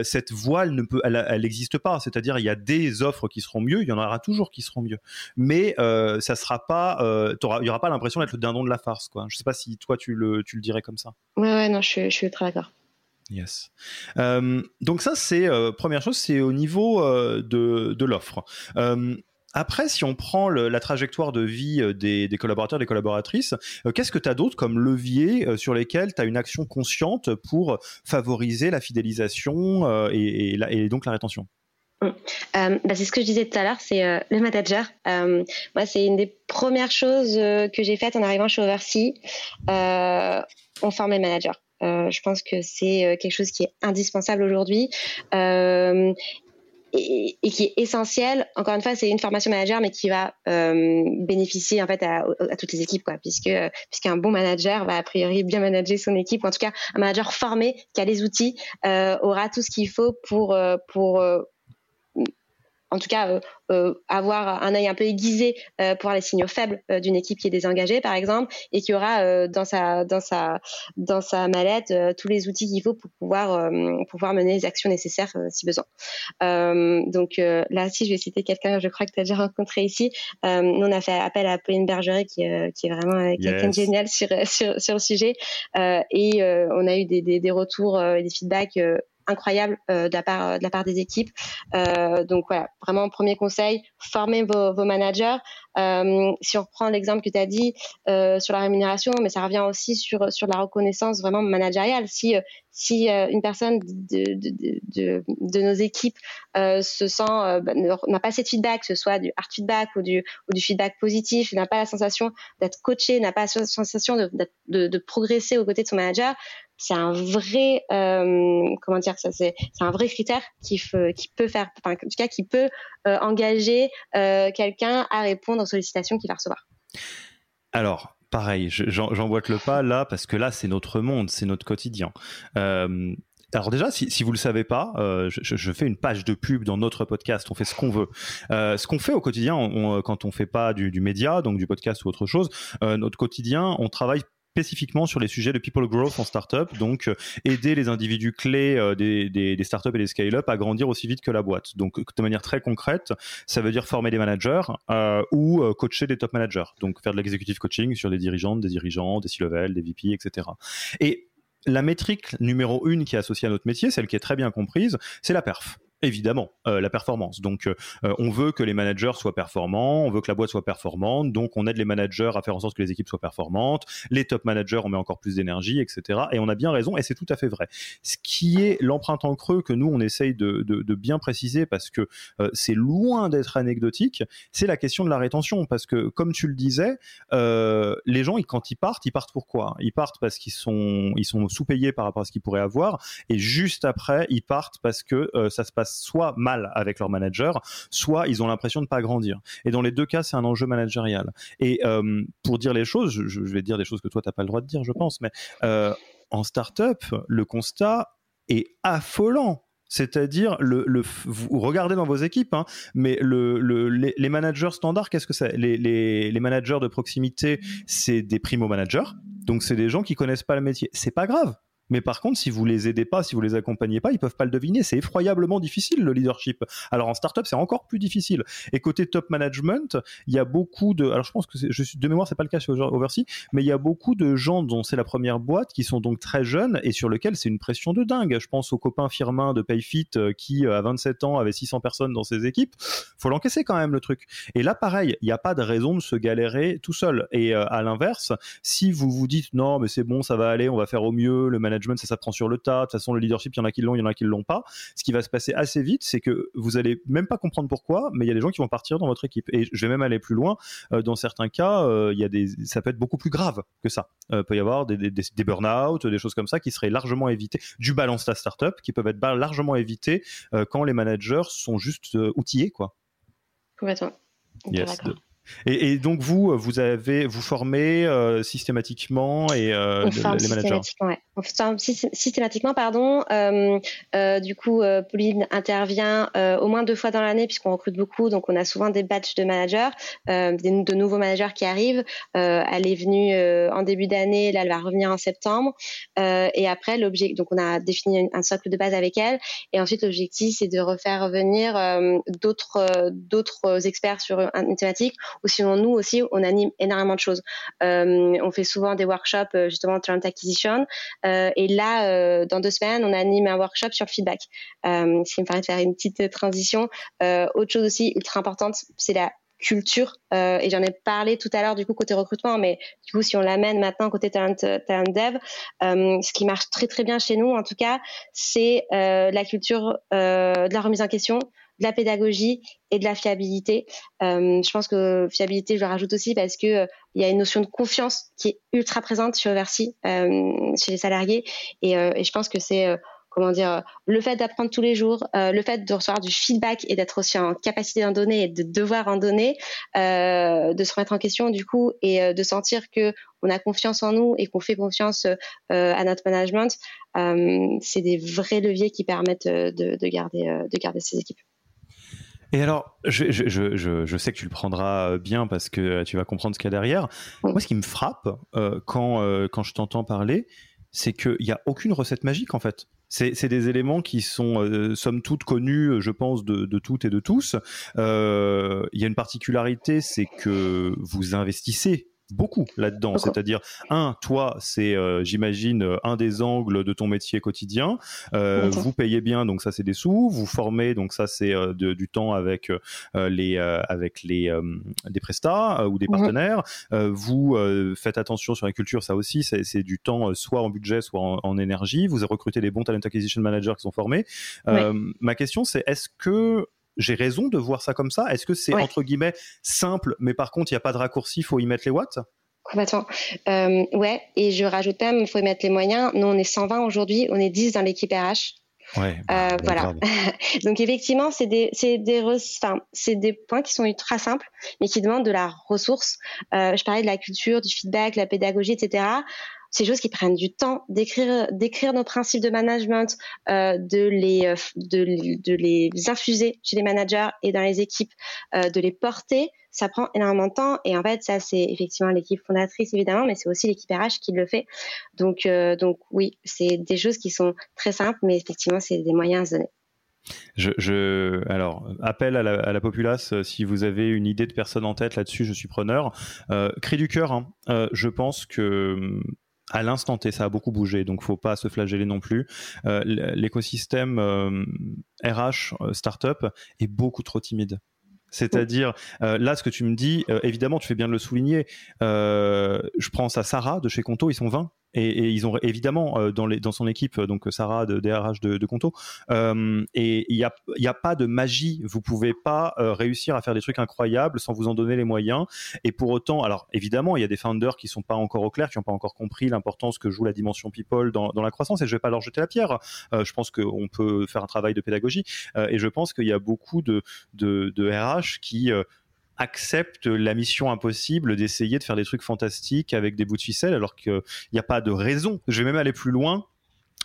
cette voile ne peut, elle n'existe pas. C'est-à-dire, il y a des offres qui seront mieux, il y en aura toujours qui seront mieux, mais ça sera pas, il y aura pas l'impression d'être le dindon de la farce, quoi. Je sais pas si toi tu le, tu le dirais comme ça. Ouais, ouais, non, je, je suis très d'accord. Yes. Euh, donc ça, c'est euh, première chose, c'est au niveau euh, de, de l'offre. après, si on prend la trajectoire de vie des, des collaborateurs, des collaboratrices, qu'est-ce que tu as d'autre comme levier sur lesquels tu as une action consciente pour favoriser la fidélisation et, et, donc la rétention? Bah, c'est ce que je disais tout à l'heure, c'est le manager. moi, c'est une des première chose euh, que j'ai faite en arrivant chez Oversea, euh, on forme les managers. Euh, je pense que c'est quelque chose qui est indispensable aujourd'hui. Et, qui est essentiel. Encore une fois, c'est une formation manager, mais qui va bénéficier en fait à, toutes les équipes, puisque puisqu'un bon manager va a priori bien manager son équipe, ou en tout cas un manager formé qui a les outils aura tout ce qu'il faut pour pour en tout cas avoir un œil un peu aiguisé pour voir les signaux faibles d'une équipe qui est désengagée, par exemple, et qui aura dans sa dans sa dans sa mallette tous les outils qu'il faut pour pouvoir pouvoir mener les actions nécessaires si besoin. donc là, si je vais citer quelqu'un, je crois que tu as déjà rencontré ici. nous, on a fait appel à Pauline Bergerie, qui, qui est vraiment quelqu'un de génial sur, sur, sur le sujet, et on a eu des, des, des retours et des feedbacks incroyable euh, de, la part, euh, de la part des équipes. Euh, donc voilà, vraiment premier conseil, formez vos, vos managers. si on reprend l'exemple que tu as dit sur la rémunération, mais ça revient aussi sur, sur la reconnaissance vraiment managériale. Si, si une personne de, de, nos équipes se sent bah, n'a pas assez de feedback, que ce soit du hard feedback ou du, ou du feedback positif, n'a pas la sensation d'être coaché, n'a pas la sensation de, progresser aux côtés de son manager, c'est un vrai euh, comment dire ça c'est un vrai critère qui, peut faire en tout cas qui peut euh, engager euh, quelqu'un à répondre aux sollicitations qu'il va recevoir. Alors pareil, j'emboîte le pas là parce que là c'est notre monde, c'est notre quotidien. alors déjà, si, vous le savez pas, je, fais une page de pub dans notre podcast. On fait ce qu'on veut. ce qu'on fait au quotidien, on, quand on fait pas du, média, donc du podcast ou autre chose, notre quotidien, on travaille spécifiquement sur les sujets de people growth en startup, donc euh, aider les individus clés euh, des, des, startups et des scale-up à grandir aussi vite que la boîte. Donc de manière très concrète, ça veut dire former des managers euh, ou coacher des top managers, donc faire de l'executive coaching sur des dirigeantes, des dirigeants, des C-level, des VP, etc. Et la métrique numéro une qui est associée à notre métier, celle qui est très bien comprise, c'est la perf évidemment euh, la performance. Donc euh, euh, on veut que les managers soient performants, on veut que la boîte soit performante, donc on aide les managers à faire en sorte que les équipes soient performantes, les top managers on met encore plus d'énergie, etc. Et on a bien raison et c'est tout à fait vrai. Ce qui est l'empreinte en creux que nous on essaye de, bien préciser parce que c'est loin d'être anecdotique, c'est la question de la rétention parce que comme tu le disais, les gens quand ils partent, ils partent pourquoi Ils partent parce qu'ils sont ils sont sous-payés par rapport à ce qu'ils pourraient avoir et juste après ils partent parce que ça se passe soit mal avec leur manager, soit ils ont l'impression de pas grandir. Et dans les deux cas, c'est un enjeu managérial. Et euh, pour dire les choses, je, vais dire des choses que toi t'as pas le droit de dire, je pense, mais euh, en startup, le constat est affolant. C'est-à-dire, vous regardez dans vos équipes, hein, mais le, les, managers standards, qu'est-ce que c'est? Les, les, managers de proximité, c'est des primo-managers. Donc, c'est des gens qui connaissent pas le métier. C'est pas grave. Mais par contre, si vous les aidez pas, si vous les accompagnez pas, ils peuvent pas le deviner. C'est effroyablement difficile le leadership. Alors en startup, c'est encore plus difficile. Et côté top management, il y a beaucoup de. Alors je pense que de mémoire, c'est pas le cas chez Oversea, mais il y a beaucoup de gens dont c'est la première boîte qui sont donc très jeunes et sur lesquels c'est une pression de dingue. Je pense au copain Firmin de Payfit euh, qui euh, à 27 ans avait 600 personnes dans ses équipes. Faut l'encaisser quand même le truc. Et là, pareil, il n'y a pas de raison de se galérer tout seul. Et euh, à l'inverse, si vous vous dites non, mais c'est bon, ça va aller, on va faire au mieux, le management ça s'apprend sur le tas. De toute façon, le leadership, il y en a qui l'ont, il y en a qui l'ont pas. Ce qui va se passer assez vite, c'est que vous allez même pas comprendre pourquoi, mais il y a des gens qui vont partir dans votre équipe. Et je vais même aller plus loin. Euh, dans certains cas, euh, il y a des, ça peut être beaucoup plus grave que ça. Euh, il peut y avoir des, des, des burn-out, des choses comme ça qui seraient largement évitées, du balance ta startup, qui peuvent être largement évitées quand les managers sont juste outillés, quoi. Complètement. Yes. Et, donc vous, vous avez, vous formez euh, systématiquement et euh, les managers. Ouais. On forme systématiquement, pardon. Euh, du coup, Pauline intervient au moins deux fois dans l'année puisqu'on recrute beaucoup, donc on a souvent des batchs de managers, de nouveaux managers qui arrivent. elle est venue en début d'année, là elle va revenir en septembre. et après, l'objectif, donc on a défini un socle de base avec elle, et ensuite l'objectif c'est de refaire revenir d'autres d'autres experts sur une thématique ou sinon nous aussi, on anime énormément de choses. Euh, on fait souvent des workshops euh, justement talent acquisition. Euh, et là, dans deux semaines, on anime un workshop sur le feedback. ce qui me permet de faire une petite transition. autre chose aussi ultra importante, c'est la culture et j'en ai parlé tout à l'heure du coup côté recrutement mais du coup si on l'amène maintenant côté talent, talent dev ce qui marche très très bien chez nous en tout cas c'est la culture de la remise en question de la pédagogie et de la fiabilité. Euh, je pense que fiabilité, je le rajoute aussi parce que euh, y a une notion de confiance qui est ultra présente chez Oversea, euh, chez les salariés, et, je pense que c'est comment dire, le fait d'apprendre tous les jours, le fait de recevoir du feedback et d'être aussi en capacité d'en donner et de devoir en donner, de se remettre en question du coup et de sentir que on a confiance en nous et qu'on fait confiance à notre management, c'est des vrais leviers qui permettent de garder, de garder ces équipes. Et alors, je, je, je, je, sais que tu le prendras bien parce que tu vas comprendre ce qu'il y a derrière. Moi, ce qui me frappe euh, quand, euh, quand je t'entends parler, c'est qu'il n'y a aucune recette magique en fait. C'est des éléments qui sont, euh, somme toute, connus, je pense, de, de toutes et de tous. Il y a une particularité, c'est que vous investissez beaucoup là-dedans. C'est-à-dire, un, toi, c'est, euh, j'imagine, euh, un des angles de ton métier quotidien. Euh, vous payez bien, donc ça, c'est des sous. Vous formez, donc ça, c'est du temps avec les avec les des prestats ou des partenaires. vous faites attention sur la culture, ça aussi, c'est du temps soit en budget, soit en, énergie. Vous recrutez des bons talent acquisition managers qui sont formés. Ma question, c'est est-ce que j'ai raison de voir ça comme ça? Est-ce que c'est entre guillemets simple, mais par contre, il n'y a pas de raccourci, il faut y mettre les watts? Complètement. Euh, ouais, et je rajoute même, il faut y mettre les moyens. Nous, on est 120 aujourd'hui, on est 10 dans l'équipe RH. Ouais, bah, euh, voilà. Donc effectivement, c'est des, c'est des, des points qui sont ultra simples, mais qui demandent de la ressource. Euh, je parlais de la culture, du feedback, la pédagogie, etc ces choses qui prennent du temps d'écrire d'écrire nos principes de management, euh, de les euh, de, les infuser chez les managers et dans les équipes, euh, de les porter. Ça prend énormément de temps et en fait ça c'est effectivement l'équipe fondatrice évidemment, mais c'est aussi l'équipe RH qui le fait. Donc donc oui, c'est des choses qui sont très simples, mais effectivement c'est des moyens à donner. Je, alors, appel à la, à la, populace, si vous avez une idée de personne en tête là-dessus, je suis preneur. Euh, du cœur, hein. je pense que à l'instant T, ça a beaucoup bougé, donc faut pas se flageller non plus. Euh, l'écosystème RH euh, euh, startup est beaucoup trop timide. C'est-à-dire, là, ce que tu me dis, évidemment, tu fais bien de le souligner. je pense à Sarah de chez Conto, ils sont 20 et, ils ont évidemment euh, dans, les, dans son équipe donc Sarah de DRH de, de Conto euh, et il n'y a, a pas de magie. Vous pouvez pas euh, réussir à faire des trucs incroyables sans vous en donner les moyens. Et pour autant alors évidemment il y a des founders qui sont pas encore au clair qui n'ont pas encore compris l'importance que joue la dimension people dans, dans la croissance. Et je vais pas leur jeter la pierre. Je pense qu'on peut faire un travail de pédagogie. Et je pense qu'il y a beaucoup de, de, de RH qui accepte la mission impossible d'essayer de faire des trucs fantastiques avec des bouts de ficelle alors qu'il n'y a pas de raison. Je vais même aller plus loin.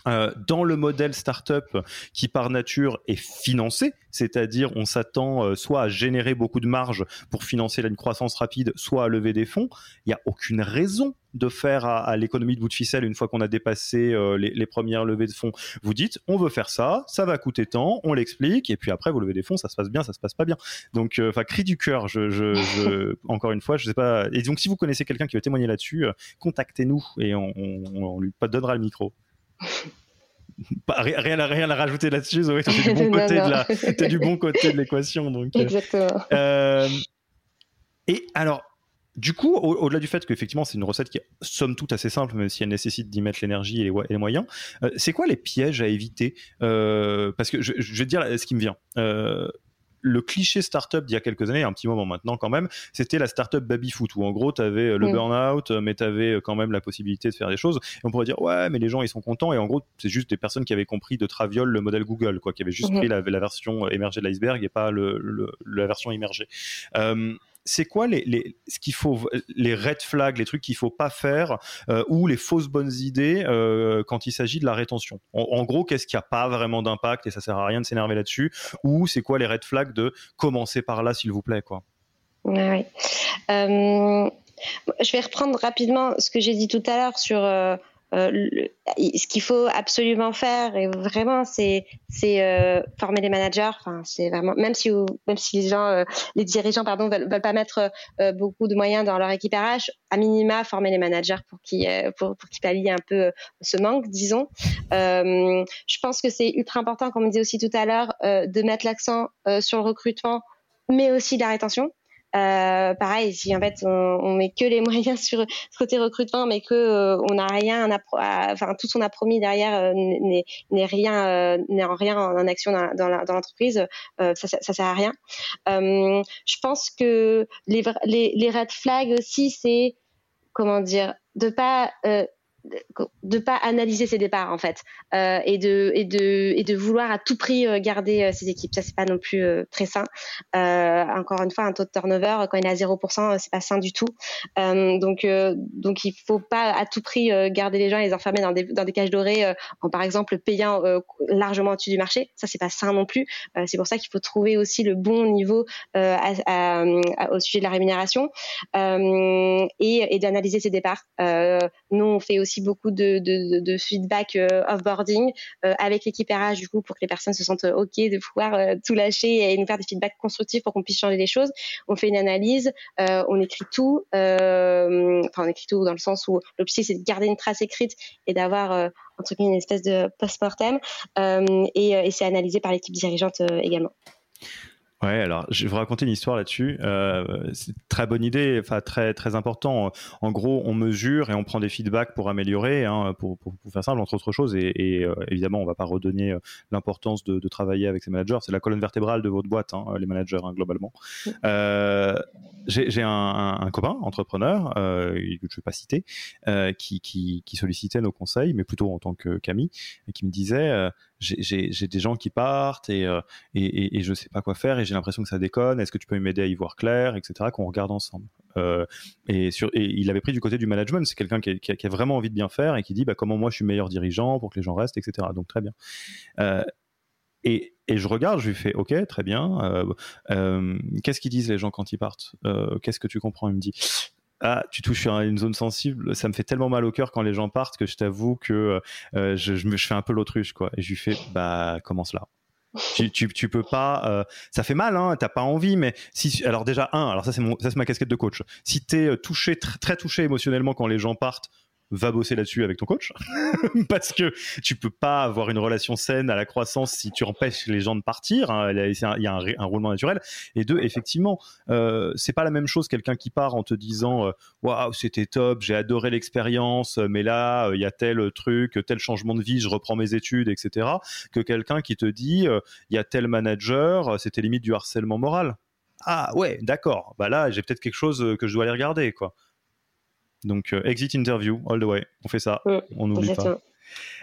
Euh, dans le modèle startup qui par nature est financé, c'est-à-dire on s'attend euh, soit à générer beaucoup de marge pour financer une croissance rapide, soit à lever des fonds, il n'y a aucune raison de faire à, l'économie de bout de ficelle une fois qu'on a dépassé euh, les, premières levées de fonds. Vous dites, on veut faire ça, ça va coûter tant, on l'explique, et puis après, vous levez des fonds, ça se passe bien, ça se passe pas bien. Donc, enfin, cri du cœur, je, je, encore une fois, je sais pas. Et donc, si vous connaissez quelqu'un qui veut témoigner là-dessus, contactez-nous et on, on, lui donnera le micro. rien, à, rien à rajouter là-dessus, Zoé, t'es du bon côté de la, es du bon côté de l'équation. Donc, Exactement. et alors, du coup, au-delà du fait qu'effectivement c'est une recette qui est somme toute assez simple, même si elle nécessite d'y mettre l'énergie et, les moyens, euh, c'est quoi les pièges à éviter? Euh, Parce que je, vais te dire ce qui me vient. Euh, le cliché startup d'il y a quelques années, un petit moment maintenant quand même, c'était la startup baby-foot où en gros tu avais le mm. burn-out, mais tu avais quand même la possibilité de faire des choses. Et on pourrait dire ouais, mais les gens ils sont contents. Et en gros, c'est juste des personnes qui avaient compris de traviole le modèle Google, quoi, qui avaient juste mm-hmm. pris la, version émergée de l'iceberg et pas la version immergée c'est quoi les, ce qu'il faut, les red flags, les trucs qu'il faut pas faire euh, ou les fausses bonnes idées euh, quand il s'agit de la rétention? En, gros, qu'est-ce qui a pas vraiment d'impact et ça sert à rien de s'énerver là-dessus Ou c'est quoi les red flags de commencer par là, s'il vous plaît, quoi? Euh, je vais reprendre rapidement ce que j'ai dit tout à l'heure sur euh, ce qu'il faut absolument faire et vraiment c'est euh, former les managers. Enfin c'est vraiment même si même si euh, les dirigeants pardon veulent, pas mettre beaucoup de moyens dans leur équipe RH à minima former les managers pour qu'ils pour qu'ils pallient un peu ce manque disons. Je pense que c'est ultra important comme on disait aussi tout à l'heure de mettre l'accent sur le recrutement mais aussi la rétention euh, pareil, si en fait on, on, met que les moyens sur ce côté recrutement, mais que euh, on n'a rien, enfin tout ce qu'on a promis derrière euh, n'est rien, euh, n'est en rien en, action dans, dans l'entreprise, ça, ça, ça, sert à rien. je pense que les, les, les red flags aussi, c'est comment dire, de pas de pas analyser ses départs en fait euh, et de et de et de vouloir à tout prix euh, garder euh, ses équipes. Ça c'est pas non plus très sain. Encore une fois un taux de turnover quand il est à 0% c'est pas sain du tout. Donc donc il faut pas à tout prix garder les gens et les enfermer dans des dans des cages dorées en par exemple payant largement au-dessus du marché. Ça c'est pas sain non plus. C'est pour ça qu'il faut trouver aussi le bon niveau au sujet de la rémunération et, et d'analyser ses départs. Nous on fait aussi beaucoup de, de, de feedback euh, offboarding euh, avec l'équipe RH du coup pour que les personnes se sentent ok de pouvoir euh, tout lâcher et nous faire des feedbacks constructifs pour qu'on puisse changer les choses. On fait une analyse, on écrit tout, enfin on écrit tout dans le sens où l'objectif c'est de garder une trace écrite et d'avoir entre guillemets une espèce de post-mortem et c'est analysé par l'équipe dirigeante également. Ouais, alors je vais vous raconter une histoire là-dessus. Euh, c'est très bonne idée, enfin très très important. En gros, on mesure et on prend des feedbacks pour améliorer, hein, pour, pour, pour, faire simple entre autres choses. Et, et euh, évidemment, on va pas redonner euh, l'importance de, de, travailler avec ses managers. C'est la colonne vertébrale de votre boîte, hein, les managers hein, globalement. Euh, j'ai un, un, un, copain entrepreneur euh, que je vais pas citer, qui, qui, qui, sollicitait nos conseils, mais plutôt en tant que Camille, et qui me disait j'ai des gens qui partent et, euh, et, sais pas quoi faire et j'ai l'impression que ça déconne. Est-ce que tu peux m'aider à y voir clair, etc. Qu'on regarde ensemble. Euh, et, il avait pris du côté du management. C'est quelqu'un qui, a vraiment envie de bien faire et qui dit bah, comment moi je suis meilleur dirigeant pour que les gens restent, etc. Donc très bien. Euh, et, je regarde, je lui fais OK, très bien. Euh, Qu'est-ce qu'ils disent les gens quand ils partent? Qu'est-ce que tu comprends? Il me dit ah, tu touches une zone sensible, ça me fait tellement mal au cœur quand les gens partent que je t'avoue que euh, je, je, fais un peu l'autruche, quoi. Et je lui fais, bah, commence là. tu, peux pas, euh, ça fait mal, hein, t'as pas envie, mais si, alors déjà un, alors ça c'est ma casquette de coach. Si t'es euh, touché, très touché émotionnellement quand les gens partent, va bosser là-dessus avec ton coach parce que tu peux pas avoir une relation saine à la croissance si tu empêches les gens de partir. Hein. Il y a un, roulement naturel. Et deux, effectivement, euh, c'est pas la même chose quelqu'un qui part en te disant euh, waouh c'était top, j'ai adoré l'expérience, mais là euh, il y a tel truc, tel changement de vie, je reprends mes études, etc. Que quelqu'un qui te dit euh, il y a tel manager, c'était limite du harcèlement moral. Ah ouais, d'accord. Bah là j'ai peut-être quelque chose que je dois aller regarder quoi. Donc, euh, exit interview, all the way. On fait ça. Mmh, on n'oublie pas.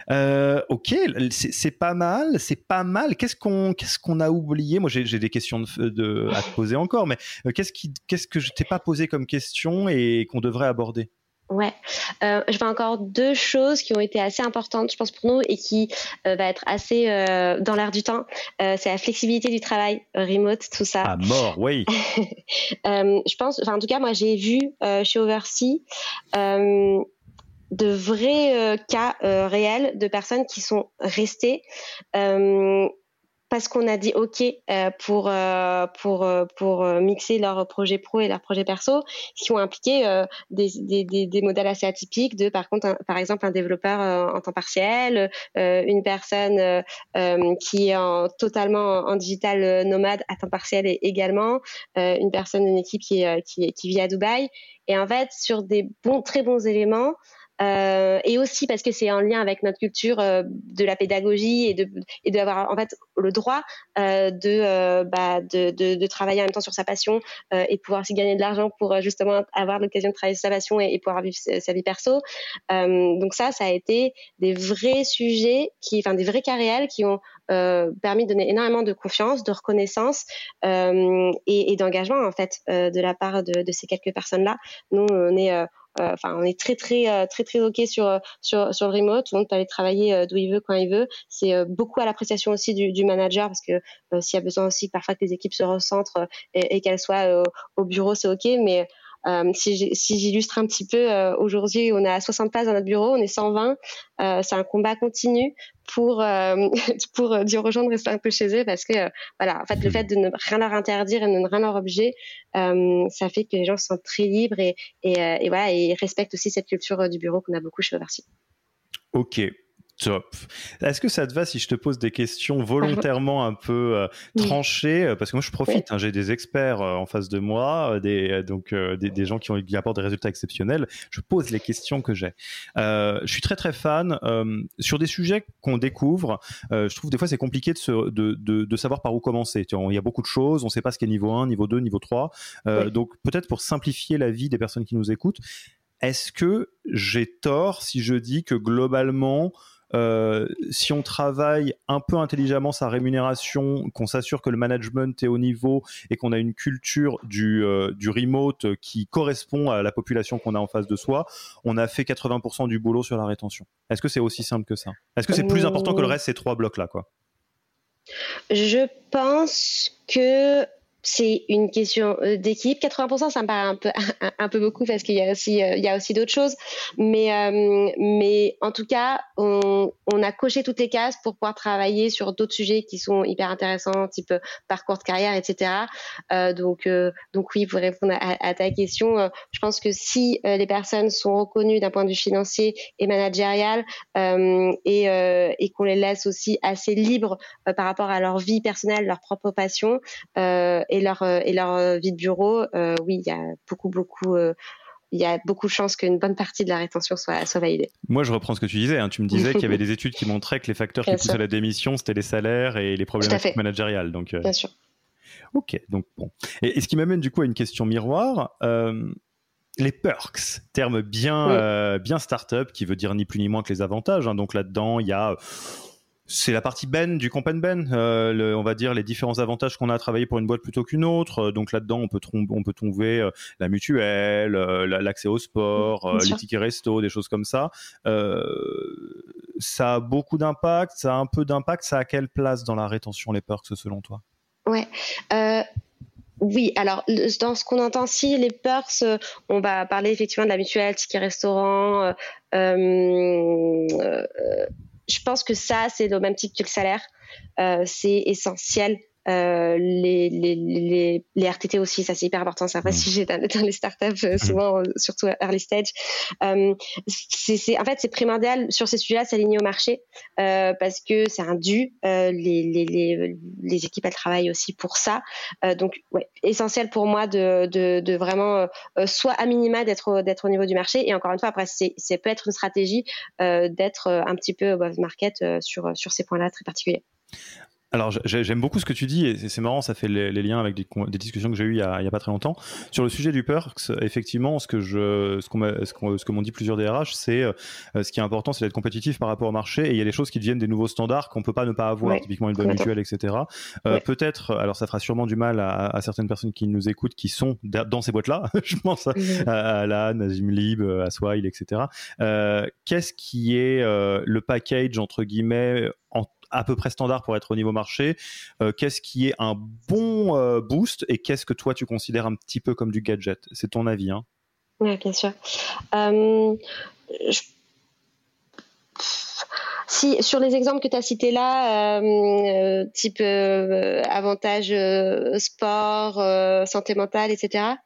Euh, ok, c'est pas mal, c'est pas mal. Qu'est-ce qu'on qu'est-ce qu'on a oublié? Moi, j'ai des questions de, de, à te poser encore, mais euh, qu'est-ce qui qu'est-ce que je t'ai pas posé comme question et qu'on devrait aborder? Ouais, euh, je vois encore deux choses qui ont été assez importantes, je pense pour nous et qui euh, va être assez euh, dans l'air du temps. Euh, c'est la flexibilité du travail, remote, tout ça. À mort, oui. je pense, enfin en tout cas moi j'ai vu chez Oversea de vrais cas réels de personnes qui sont restées parce qu'on a dit OK euh, pour euh, pour euh, pour mixer leurs projets pro et leurs projets perso, qui ont impliqué des, des, des, des, modèles assez atypiques de par contre par exemple un développeur en temps partiel, une personne qui est en, totalement en digital nomade à temps partiel également, une personne d'une équipe qui, qui qui vit à Dubaï. Et en fait sur des bons très bons éléments euh, et aussi parce que c'est en lien avec notre culture euh, de la pédagogie et de et d'avoir en fait le droit euh, de, euh, bah, de, de, de travailler en même temps sur sa passion et pouvoir aussi gagner de l'argent pour justement avoir l'occasion de travailler sur sa passion et, pouvoir vivre sa, vie perso. donc ça, ça a été des vrais sujets qui, enfin des vrais cas réels qui ont permis de donner énormément de confiance, de reconnaissance et, et d'engagement en fait de la part de, de ces quelques personnes-là. Nous, on est enfin, on est très très euh, très très ok sur sur sur le remote. Tout le monde peut aller travailler euh, d'où il veut quand il veut. C'est beaucoup à l'appréciation aussi du, du, manager parce que s'il y a besoin aussi parfois que les équipes se recentrent et, et qu'elles soient au bureau, c'est ok. Mais euh, si j'illustre un petit peu, euh, aujourd'hui, on a 60 places dans notre bureau, on est 120. Euh, c'est un combat continu pour pour dire aux gens de rester un peu chez eux parce que voilà, en fait, le fait de ne rien leur interdire et de ne rien leur obliger, ça fait que les gens sentent très libres et, et, et voilà, et respectent aussi cette culture du bureau qu'on a beaucoup chez Oversea. Ok, Top. Est-ce que ça te va si je te pose des questions volontairement un peu euh, tranchées euh, Parce que moi, je profite. Hein, J'ai des experts euh, en face de moi, euh, des, donc des, des, gens qui, ont, qui, apportent des résultats exceptionnels. Je pose les questions que j'ai. je suis très très fan sur des sujets qu'on découvre. je trouve des fois c'est compliqué de, se, de, de, de, savoir par où commencer. Il y a beaucoup de choses. On ne sait pas ce qu'est niveau 1, niveau 2, niveau 3. Oui. Donc peut-être pour simplifier la vie des personnes qui nous écoutent, est-ce que j'ai tort si je dis que globalement, euh, si on travaille un peu intelligemment sa rémunération, qu'on s'assure que le management est au niveau et qu'on a une culture du, euh, du remote qui correspond à la population qu'on a en face de soi, on a fait 80% du boulot sur la rétention. Est-ce que c'est aussi simple que ça? Est-ce que c'est plus important que le reste, ces trois blocs-là quoi? Je pense que c'est une question euh, d'équipe. 80%, ça me paraît un peu, un, peu beaucoup parce qu'il y a aussi, euh, aussi d'autres choses. Mais, euh, mais en tout cas, on, on, a coché toutes les cases pour pouvoir travailler sur d'autres sujets qui sont hyper intéressants, type parcours de carrière, etc. Donc, donc oui, pour répondre à, ta question, je pense que si les personnes sont reconnues d'un point de vue financier et managérial et, et qu'on les laisse aussi assez libres par rapport à leur vie personnelle, leur propre passion, leur euh, et leur euh, vie de bureau, euh, oui, il y a beaucoup beaucoup il y a beaucoup de chances qu'une bonne partie de la rétention soit, soit validée. Moi, je reprends ce que tu disais. Hein. Tu me disais qu'il y avait des études qui montraient que les facteurs qui poussaient à la démission, c'était les salaires et les problématiques managériales. Donc, Bien sûr. Ok, donc bon. Et, ce qui m'amène du coup à une question miroir. les perks, terme bien, bien start-up qui veut dire ni plus ni moins que les avantages. Hein. Donc là-dedans, il y a c'est la partie ben du campagne ben, euh, on va dire les différents avantages qu'on a à travailler pour une boîte plutôt qu'une autre. Euh, donc là-dedans, on peut, on peut trouver euh, la mutuelle, l'accès au sport, les tickets resto, des choses comme ça. ça a beaucoup d'impact, ça a un peu d'impact. Ça a quelle place dans la rétention les perks selon toi? Ouais. Oui, alors dans ce qu'on entend si les perks, on va parler effectivement de la mutuelle, ticket restaurant, je pense que ça, c'est au même titre que le salaire. Euh, c'est essentiel euh, les, les, les, les, RTT aussi, ça c'est hyper important. C'est un vrai mmh. sujet dans, dans les startups, euh, mmh. souvent, surtout early stage. Euh, c'est, en fait, c'est primordial sur ces sujets-là, s'aligner au marché euh, parce que c'est un dû. Euh, les, les, les, équipes, elles travaillent aussi pour ça. donc, ouais, essentiel pour moi de, de, de vraiment, soit à minima d'être, d'être au niveau du marché. Et encore une fois, après, c'est, c'est peut être une stratégie d'être un petit peu above market sur, sur ces points-là très particuliers. Alors j'aime beaucoup ce que tu dis et c'est marrant, ça fait les, liens avec des, discussions que j'ai eues il y, a, il y, a, pas très longtemps sur le sujet du perks. Effectivement, ce que je, ce, qu'on ce, que m'ont dit plusieurs DRH, c'est euh, ce qui est important, c'est d'être compétitif par rapport au marché et il y a des choses qui deviennent des nouveaux standards qu'on peut pas ne pas avoir, typiquement une bonne mutuelle, etc. Euh, Peut-être, alors ça fera sûrement du mal à, à, certaines personnes qui nous écoutent, qui sont dans ces boîtes-là. je pense à, à Alan, à Zimlib, à Swile, etc. Euh, Qu'est-ce qui est euh, le package entre guillemets en à peu près standard pour être au niveau marché. Euh, qu'est-ce qui est un bon euh, boost et qu'est-ce que toi tu considères un petit peu comme du gadget? C'est ton avis. Hein oui, bien sûr. Euh, si, sur les exemples que tu as cités là, type avantage sport, santé mentale, etc.,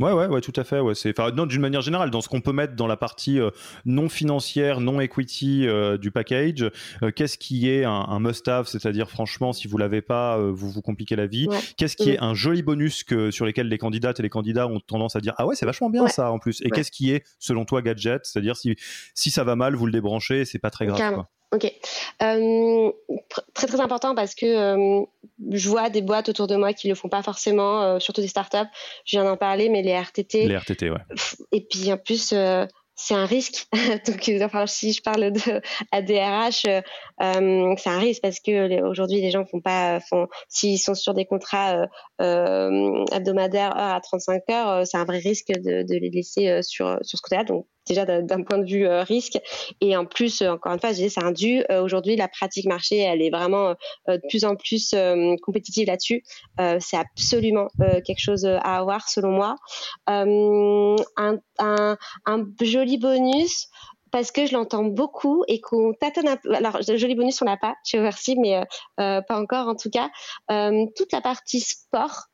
Ouais, ouais, ouais, tout à fait. Ouais, c'est, enfin, non, d'une manière générale, dans ce qu'on peut mettre dans la partie euh, non financière, non equity euh, du package, euh, qu'est-ce qui est un, must-have, c'est-à-dire franchement, si vous l'avez pas, vous vous compliquez la vie. Qu'est-ce qui est un joli bonus que sur lesquels les candidates et les candidats ont tendance à dire ah ouais, c'est vachement bien ça en plus? Et qu'est-ce qui est selon toi gadget, c'est-à-dire si si ça va mal, vous le débranchez, c'est pas très grave. Quoi. Ok. Euh, très très important parce que euh, je vois des boîtes autour de moi qui le font pas forcément, euh, surtout des startups. Je viens d'en parler, mais les RTT. Les RTT, ouais. Et puis en plus, c'est un risque. Donc, enfin, si je parle de ADRH, euh, c'est un risque parce que aujourd'hui, les gens font pas, font, s'ils sont sur des contrats euh, hebdomadaires heure à 35 heures, c'est un vrai risque de, de les laisser sur sur ce côté-là. Donc, déjà d'un point de vue euh, risque. Et en plus, euh, encore une fois, je disais, c'est un dû. Euh, aujourd'hui, la pratique marché, elle est vraiment de plus en plus compétitive là-dessus. c'est absolument quelque chose à avoir, selon moi. Un, un, joli bonus parce que je l'entends beaucoup et qu'on tâtonne un peu. Alors, joli bonus, on l'a pas chez Oversea, mais pas encore en tout cas. toute la partie sport,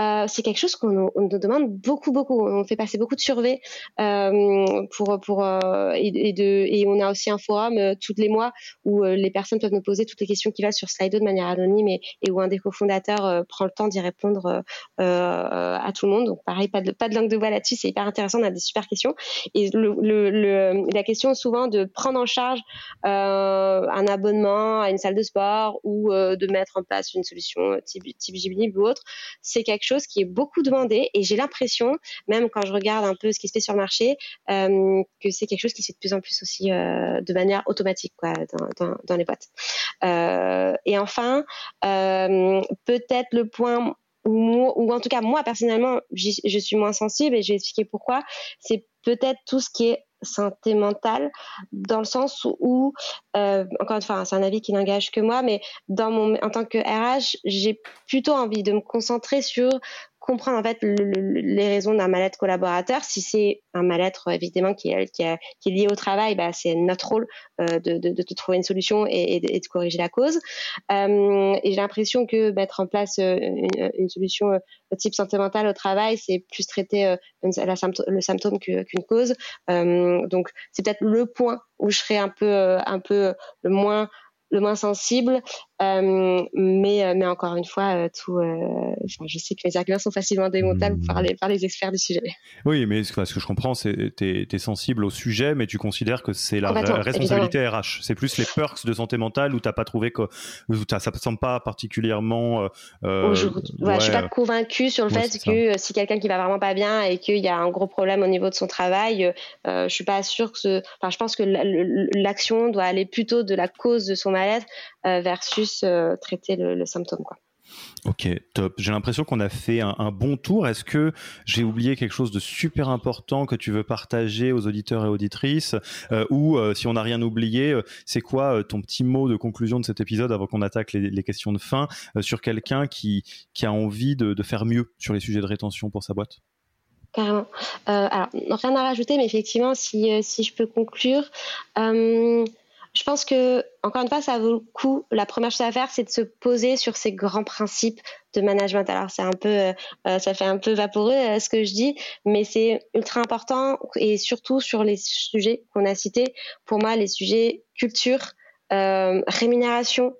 euh, c'est quelque chose qu'on nous demande beaucoup, beaucoup. On fait passer beaucoup de surveys euh, pour euh, et, on a aussi un forum tous les mois où les personnes peuvent nous poser toutes les questions qui va sur Slido de manière anonyme et, où un des cofondateurs prend le temps d'y répondre à tout le monde. Donc pareil, pas de langue de bois là-dessus, c'est hyper intéressant. On a des super questions et la question souvent de prendre en charge un abonnement à une salle de sport ou de mettre en place une solution type type ou autre, c'est quelque chose qui est beaucoup demandé et j'ai l'impression, même quand je regarde un peu ce qui se fait sur le marché, que c'est quelque chose qui se fait de plus en plus aussi de manière automatique quoi, dans, dans les boîtes. et enfin, peut-être le point ou, en tout cas moi personnellement, je suis moins sensible et je vais expliquer pourquoi. C'est peut-être tout ce qui est santé mentale dans le sens où, euh, encore une fois, c'est un avis qui n'engage que moi, mais dans mon, en tant que RH, j'ai plutôt envie de me concentrer sur comprendre en fait les raisons d'un mal-être collaborateur. Si c'est un mal-être évidemment qui est, lié au travail, bah, c'est notre rôle euh, de, de, trouver une solution et, de, corriger la cause. Euh, et j'ai l'impression que mettre en place euh, une, solution euh, de type santé mentale au travail, c'est plus traiter euh, le symptôme qu'une cause. donc c'est peut-être le point où je serais un peu, un peu le moins le moins sensible. Euh, mais, euh, mais encore une fois, euh, tout, je sais que mes arguments sont facilement démontables par les, par les experts du sujet. Oui, mais ce que, je comprends, c'est que tu es, sensible au sujet, mais tu considères que c'est la responsabilité RH. C'est plus les perks de santé mentale où tu n'as pas trouvé que ça ne semble pas particulièrement. je ne suis pas convaincue sur le fait que si quelqu'un qui va vraiment pas bien et qu'il y a un gros problème au niveau de son travail, je suis pas sûre que ce. Enfin, je pense que l'action doit aller plutôt de la cause de son mal-être versus euh, traiter le, symptôme. Quoi. Ok, top. J'ai l'impression qu'on a fait un, bon tour. Est-ce que j'ai oublié quelque chose de super important que tu veux partager aux auditeurs et auditrices euh, Ou euh, si on n'a rien oublié, c'est quoi ton petit mot de conclusion de cet épisode avant qu'on attaque les, questions de fin sur quelqu'un qui, qui a envie de, faire mieux sur les sujets de rétention pour sa boîte? Carrément. alors, rien à rajouter, mais effectivement, si, si je peux conclure, je pense que, encore une fois, ça vaut le coup. La première chose à faire, c'est de se poser sur ces grands principes de management. Alors, c'est un peu, euh, euh, ça fait un peu vaporeux euh, ce que je dis, mais c'est ultra important et surtout sur les sujets qu'on a cités. Pour moi, les sujets culture, rémunération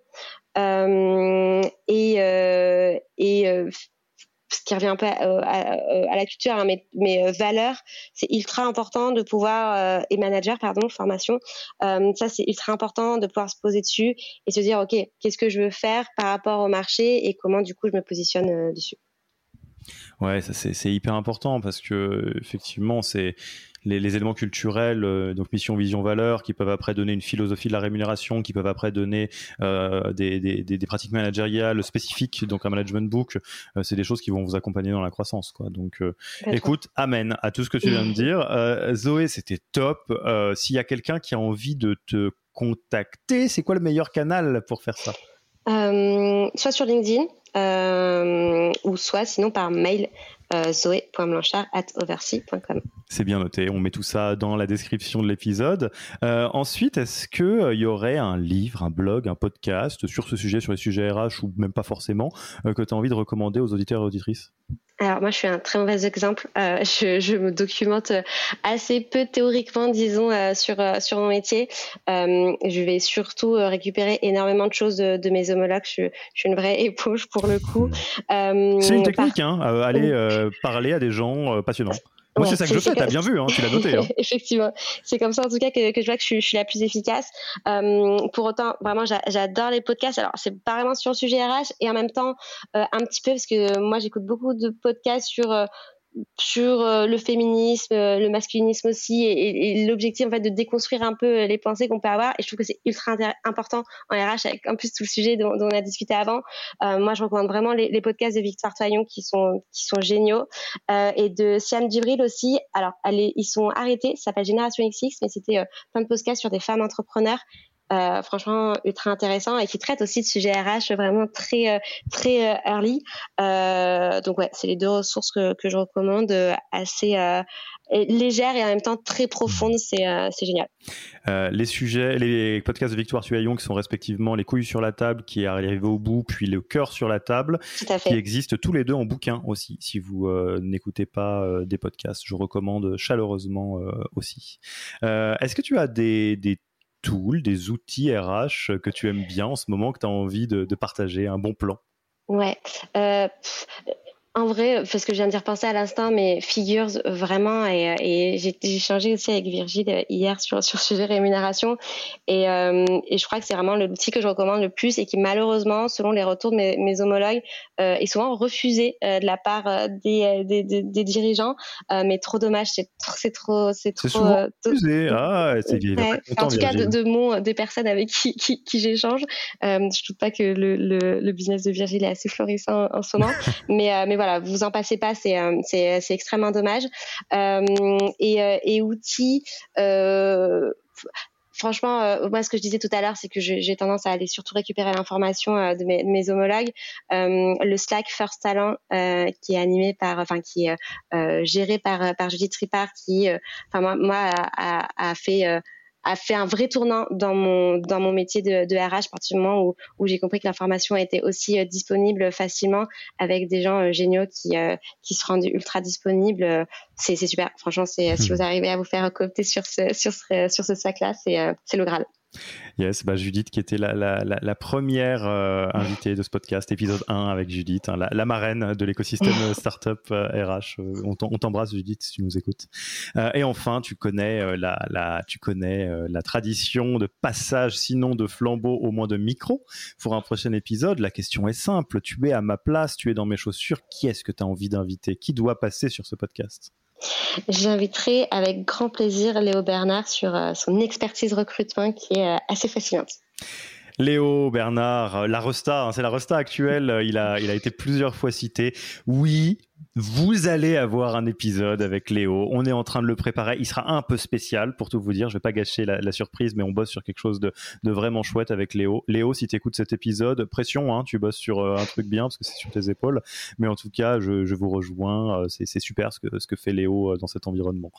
et, et ce qui revient peu à, à, la culture, hein, mais, euh, valeurs, c'est ultra important de pouvoir, euh, et manager, pardon, formation, euh, ça c'est ultra important de pouvoir se poser dessus et se dire, OK, qu'est-ce que je veux faire par rapport au marché et comment du coup je me positionne dessus. Ouais, ça c'est hyper important parce que effectivement, c'est les, éléments culturels, euh, donc mission, vision, valeur, qui peuvent après donner une philosophie de la rémunération, qui peuvent après donner euh, des, des, des, pratiques managériales spécifiques, donc un management book, euh, c'est des choses qui vont vous accompagner dans la croissance. Quoi. Donc, écoute, amen à tout ce que tu viens de dire. Zoé, c'était top. S'il y a quelqu'un qui a envie de te contacter, c'est quoi le meilleur canal pour faire ça? Soit sur LinkedIn, ou soit sinon par mail zoé.blanchard.oversea.com. C'est bien noté, on met tout ça dans la description de l'épisode. Euh, ensuite, est-ce qu'il euh, y aurait un livre, un blog, un podcast sur ce sujet, sur les sujets RH ou même pas forcément, que tu as envie de recommander aux auditeurs et auditrices? Alors moi, je suis un très mauvais exemple. je, me documente assez peu théoriquement, disons, sur sur mon métier. je vais surtout récupérer énormément de choses de, mes homologues. Je, suis une vraie éponge pour le coup. C'est une technique, hein, aller parler à des gens euh, passionnants. Moi, c'est ça que je fais, t'as bien vu, hein, tu l'as noté. Hein. Effectivement, c'est comme ça en tout cas que, que je vois que je suis, je suis la plus efficace. Euh, pour autant, vraiment, j'adore les podcasts. Alors, c'est pas vraiment sur le sujet RH et en même temps, euh, un petit peu, parce que moi, j'écoute beaucoup de podcasts sur sur euh, le féminisme, euh, le masculinisme aussi, et, l'objectif en fait de déconstruire un peu euh, les pensées qu'on peut avoir. Et je trouve que c'est ultra important en RH, avec en plus tout le sujet dont, on a discuté avant. moi, je recommande vraiment les, podcasts de Victoire Toyon qui sont qui sont géniaux et de Siam Djibril aussi. Alors, ils sont arrêtés, ça s'appelle Génération XX, mais c'était plein de podcasts sur des femmes entrepreneurs euh, franchement ultra intéressant et qui traite aussi de sujets RH vraiment très euh, très euh, early. donc ouais, c'est les deux ressources que, que je recommande, assez légères et en même temps très profondes. C'est c'est génial. les sujets, les podcasts de Victoire Tuaillon qui sont respectivement les couilles sur la table, qui est arrivé au bout, puis le cœur sur la table, qui existent tous les deux en bouquin aussi. Si vous n'écoutez pas des podcasts, je recommande chaleureusement aussi. Est-ce que tu as des, des des outils RH que tu aimes bien en ce moment, que tu as envie de, partager, un bon plan? Ouais. Euh, En vrai, parce que je viens d'y repenser à l'instant, mais Figures, vraiment, et, et j'ai échangé aussi avec Virgile hier sur, sur ce sujet rémunération, et, euh, et je crois que c'est vraiment l'outil que je recommande le plus et qui malheureusement, selon les retours de mes, mes homologues, euh, est souvent refusé euh, de la part euh, des, des, des, des dirigeants, euh, mais trop dommage, c'est c'est trop, c'est trop. refusé, ah, c'est ouais. En tout cas, de, de mon, des personnes avec qui, qui, qui j'échange, je doute pas que le, le, le, business de Virgile est assez florissant en, en ce moment, mais, mais voilà voilà, vous en passez pas, c'est euh, c'est c'est extrêmement dommage. Euh, et, euh, outils franchement, euh, moi, ce que je disais tout à l'heure, c'est que j'ai tendance à aller surtout récupérer l'information euh, de, mes, homologues. Euh, le Slack First Talent, qui est animé par, enfin, qui est géré par par Judith Ripard, qui, enfin, moi, moi, a fait a fait un vrai tournant dans mon dans mon métier de, de RH à partir du moment où, où j'ai compris que l'information était aussi euh, disponible facilement avec des gens euh, géniaux qui euh, qui se rendent ultra disponibles. C'est c'est super. Franchement c'est si hmm. vous arrivez à vous faire coopter sur ce sur ce sur ce sac là c'est c'est le graal Yes, bah Judith qui était la, la, la, première euh, invitée de ce podcast, épisode 1 avec Judith, hein, la, marraine de l'écosystème startup euh, RH. Euh, on t'embrasse Judith si tu nous écoutes. et enfin, tu connais, la, tu connais la tradition de passage, sinon de flambeau, au moins de micro. Pour un prochain épisode, la question est simple. Tu es à ma place, tu es dans mes chaussures. Qui est-ce que tu as envie d'inviter? Qui doit passer sur ce podcast? J'inviterai avec grand plaisir Léo Bernard sur euh, son expertise recrutement qui est euh, assez fascinante. Léo Bernard, euh, la Rosta, hein, c'est la Rosta actuelle, il a été plusieurs fois cité. Oui, vous allez avoir un épisode avec Léo. On est en train de le préparer. Il sera un peu spécial pour tout vous dire. Je vais pas gâcher la, surprise, mais on bosse sur quelque chose de, vraiment chouette avec Léo. Léo, si tu écoutes cet épisode, pression, hein, tu bosses sur euh, un truc bien parce que c'est sur tes épaules. Mais en tout cas, je, vous rejoins. Euh, c'est super ce que, ce que fait Léo dans cet environnement.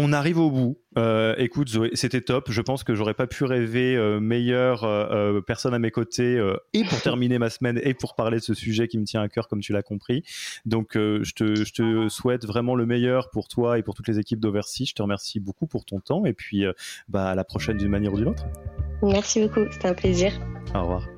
On arrive au bout. Euh, écoute, Zoé, c'était top. Je pense que j'aurais pas pu rêver euh, meilleure euh, personne à mes côtés et pour terminer ma semaine et pour parler de ce sujet qui me tient à cœur, comme tu l'as compris. Donc, je te, je, te, souhaite vraiment le meilleur pour toi et pour toutes les équipes d'Oversea. Je te remercie beaucoup pour ton temps et puis bah, à la prochaine d'une manière ou d'une autre. Merci beaucoup. C'était un plaisir. Au revoir.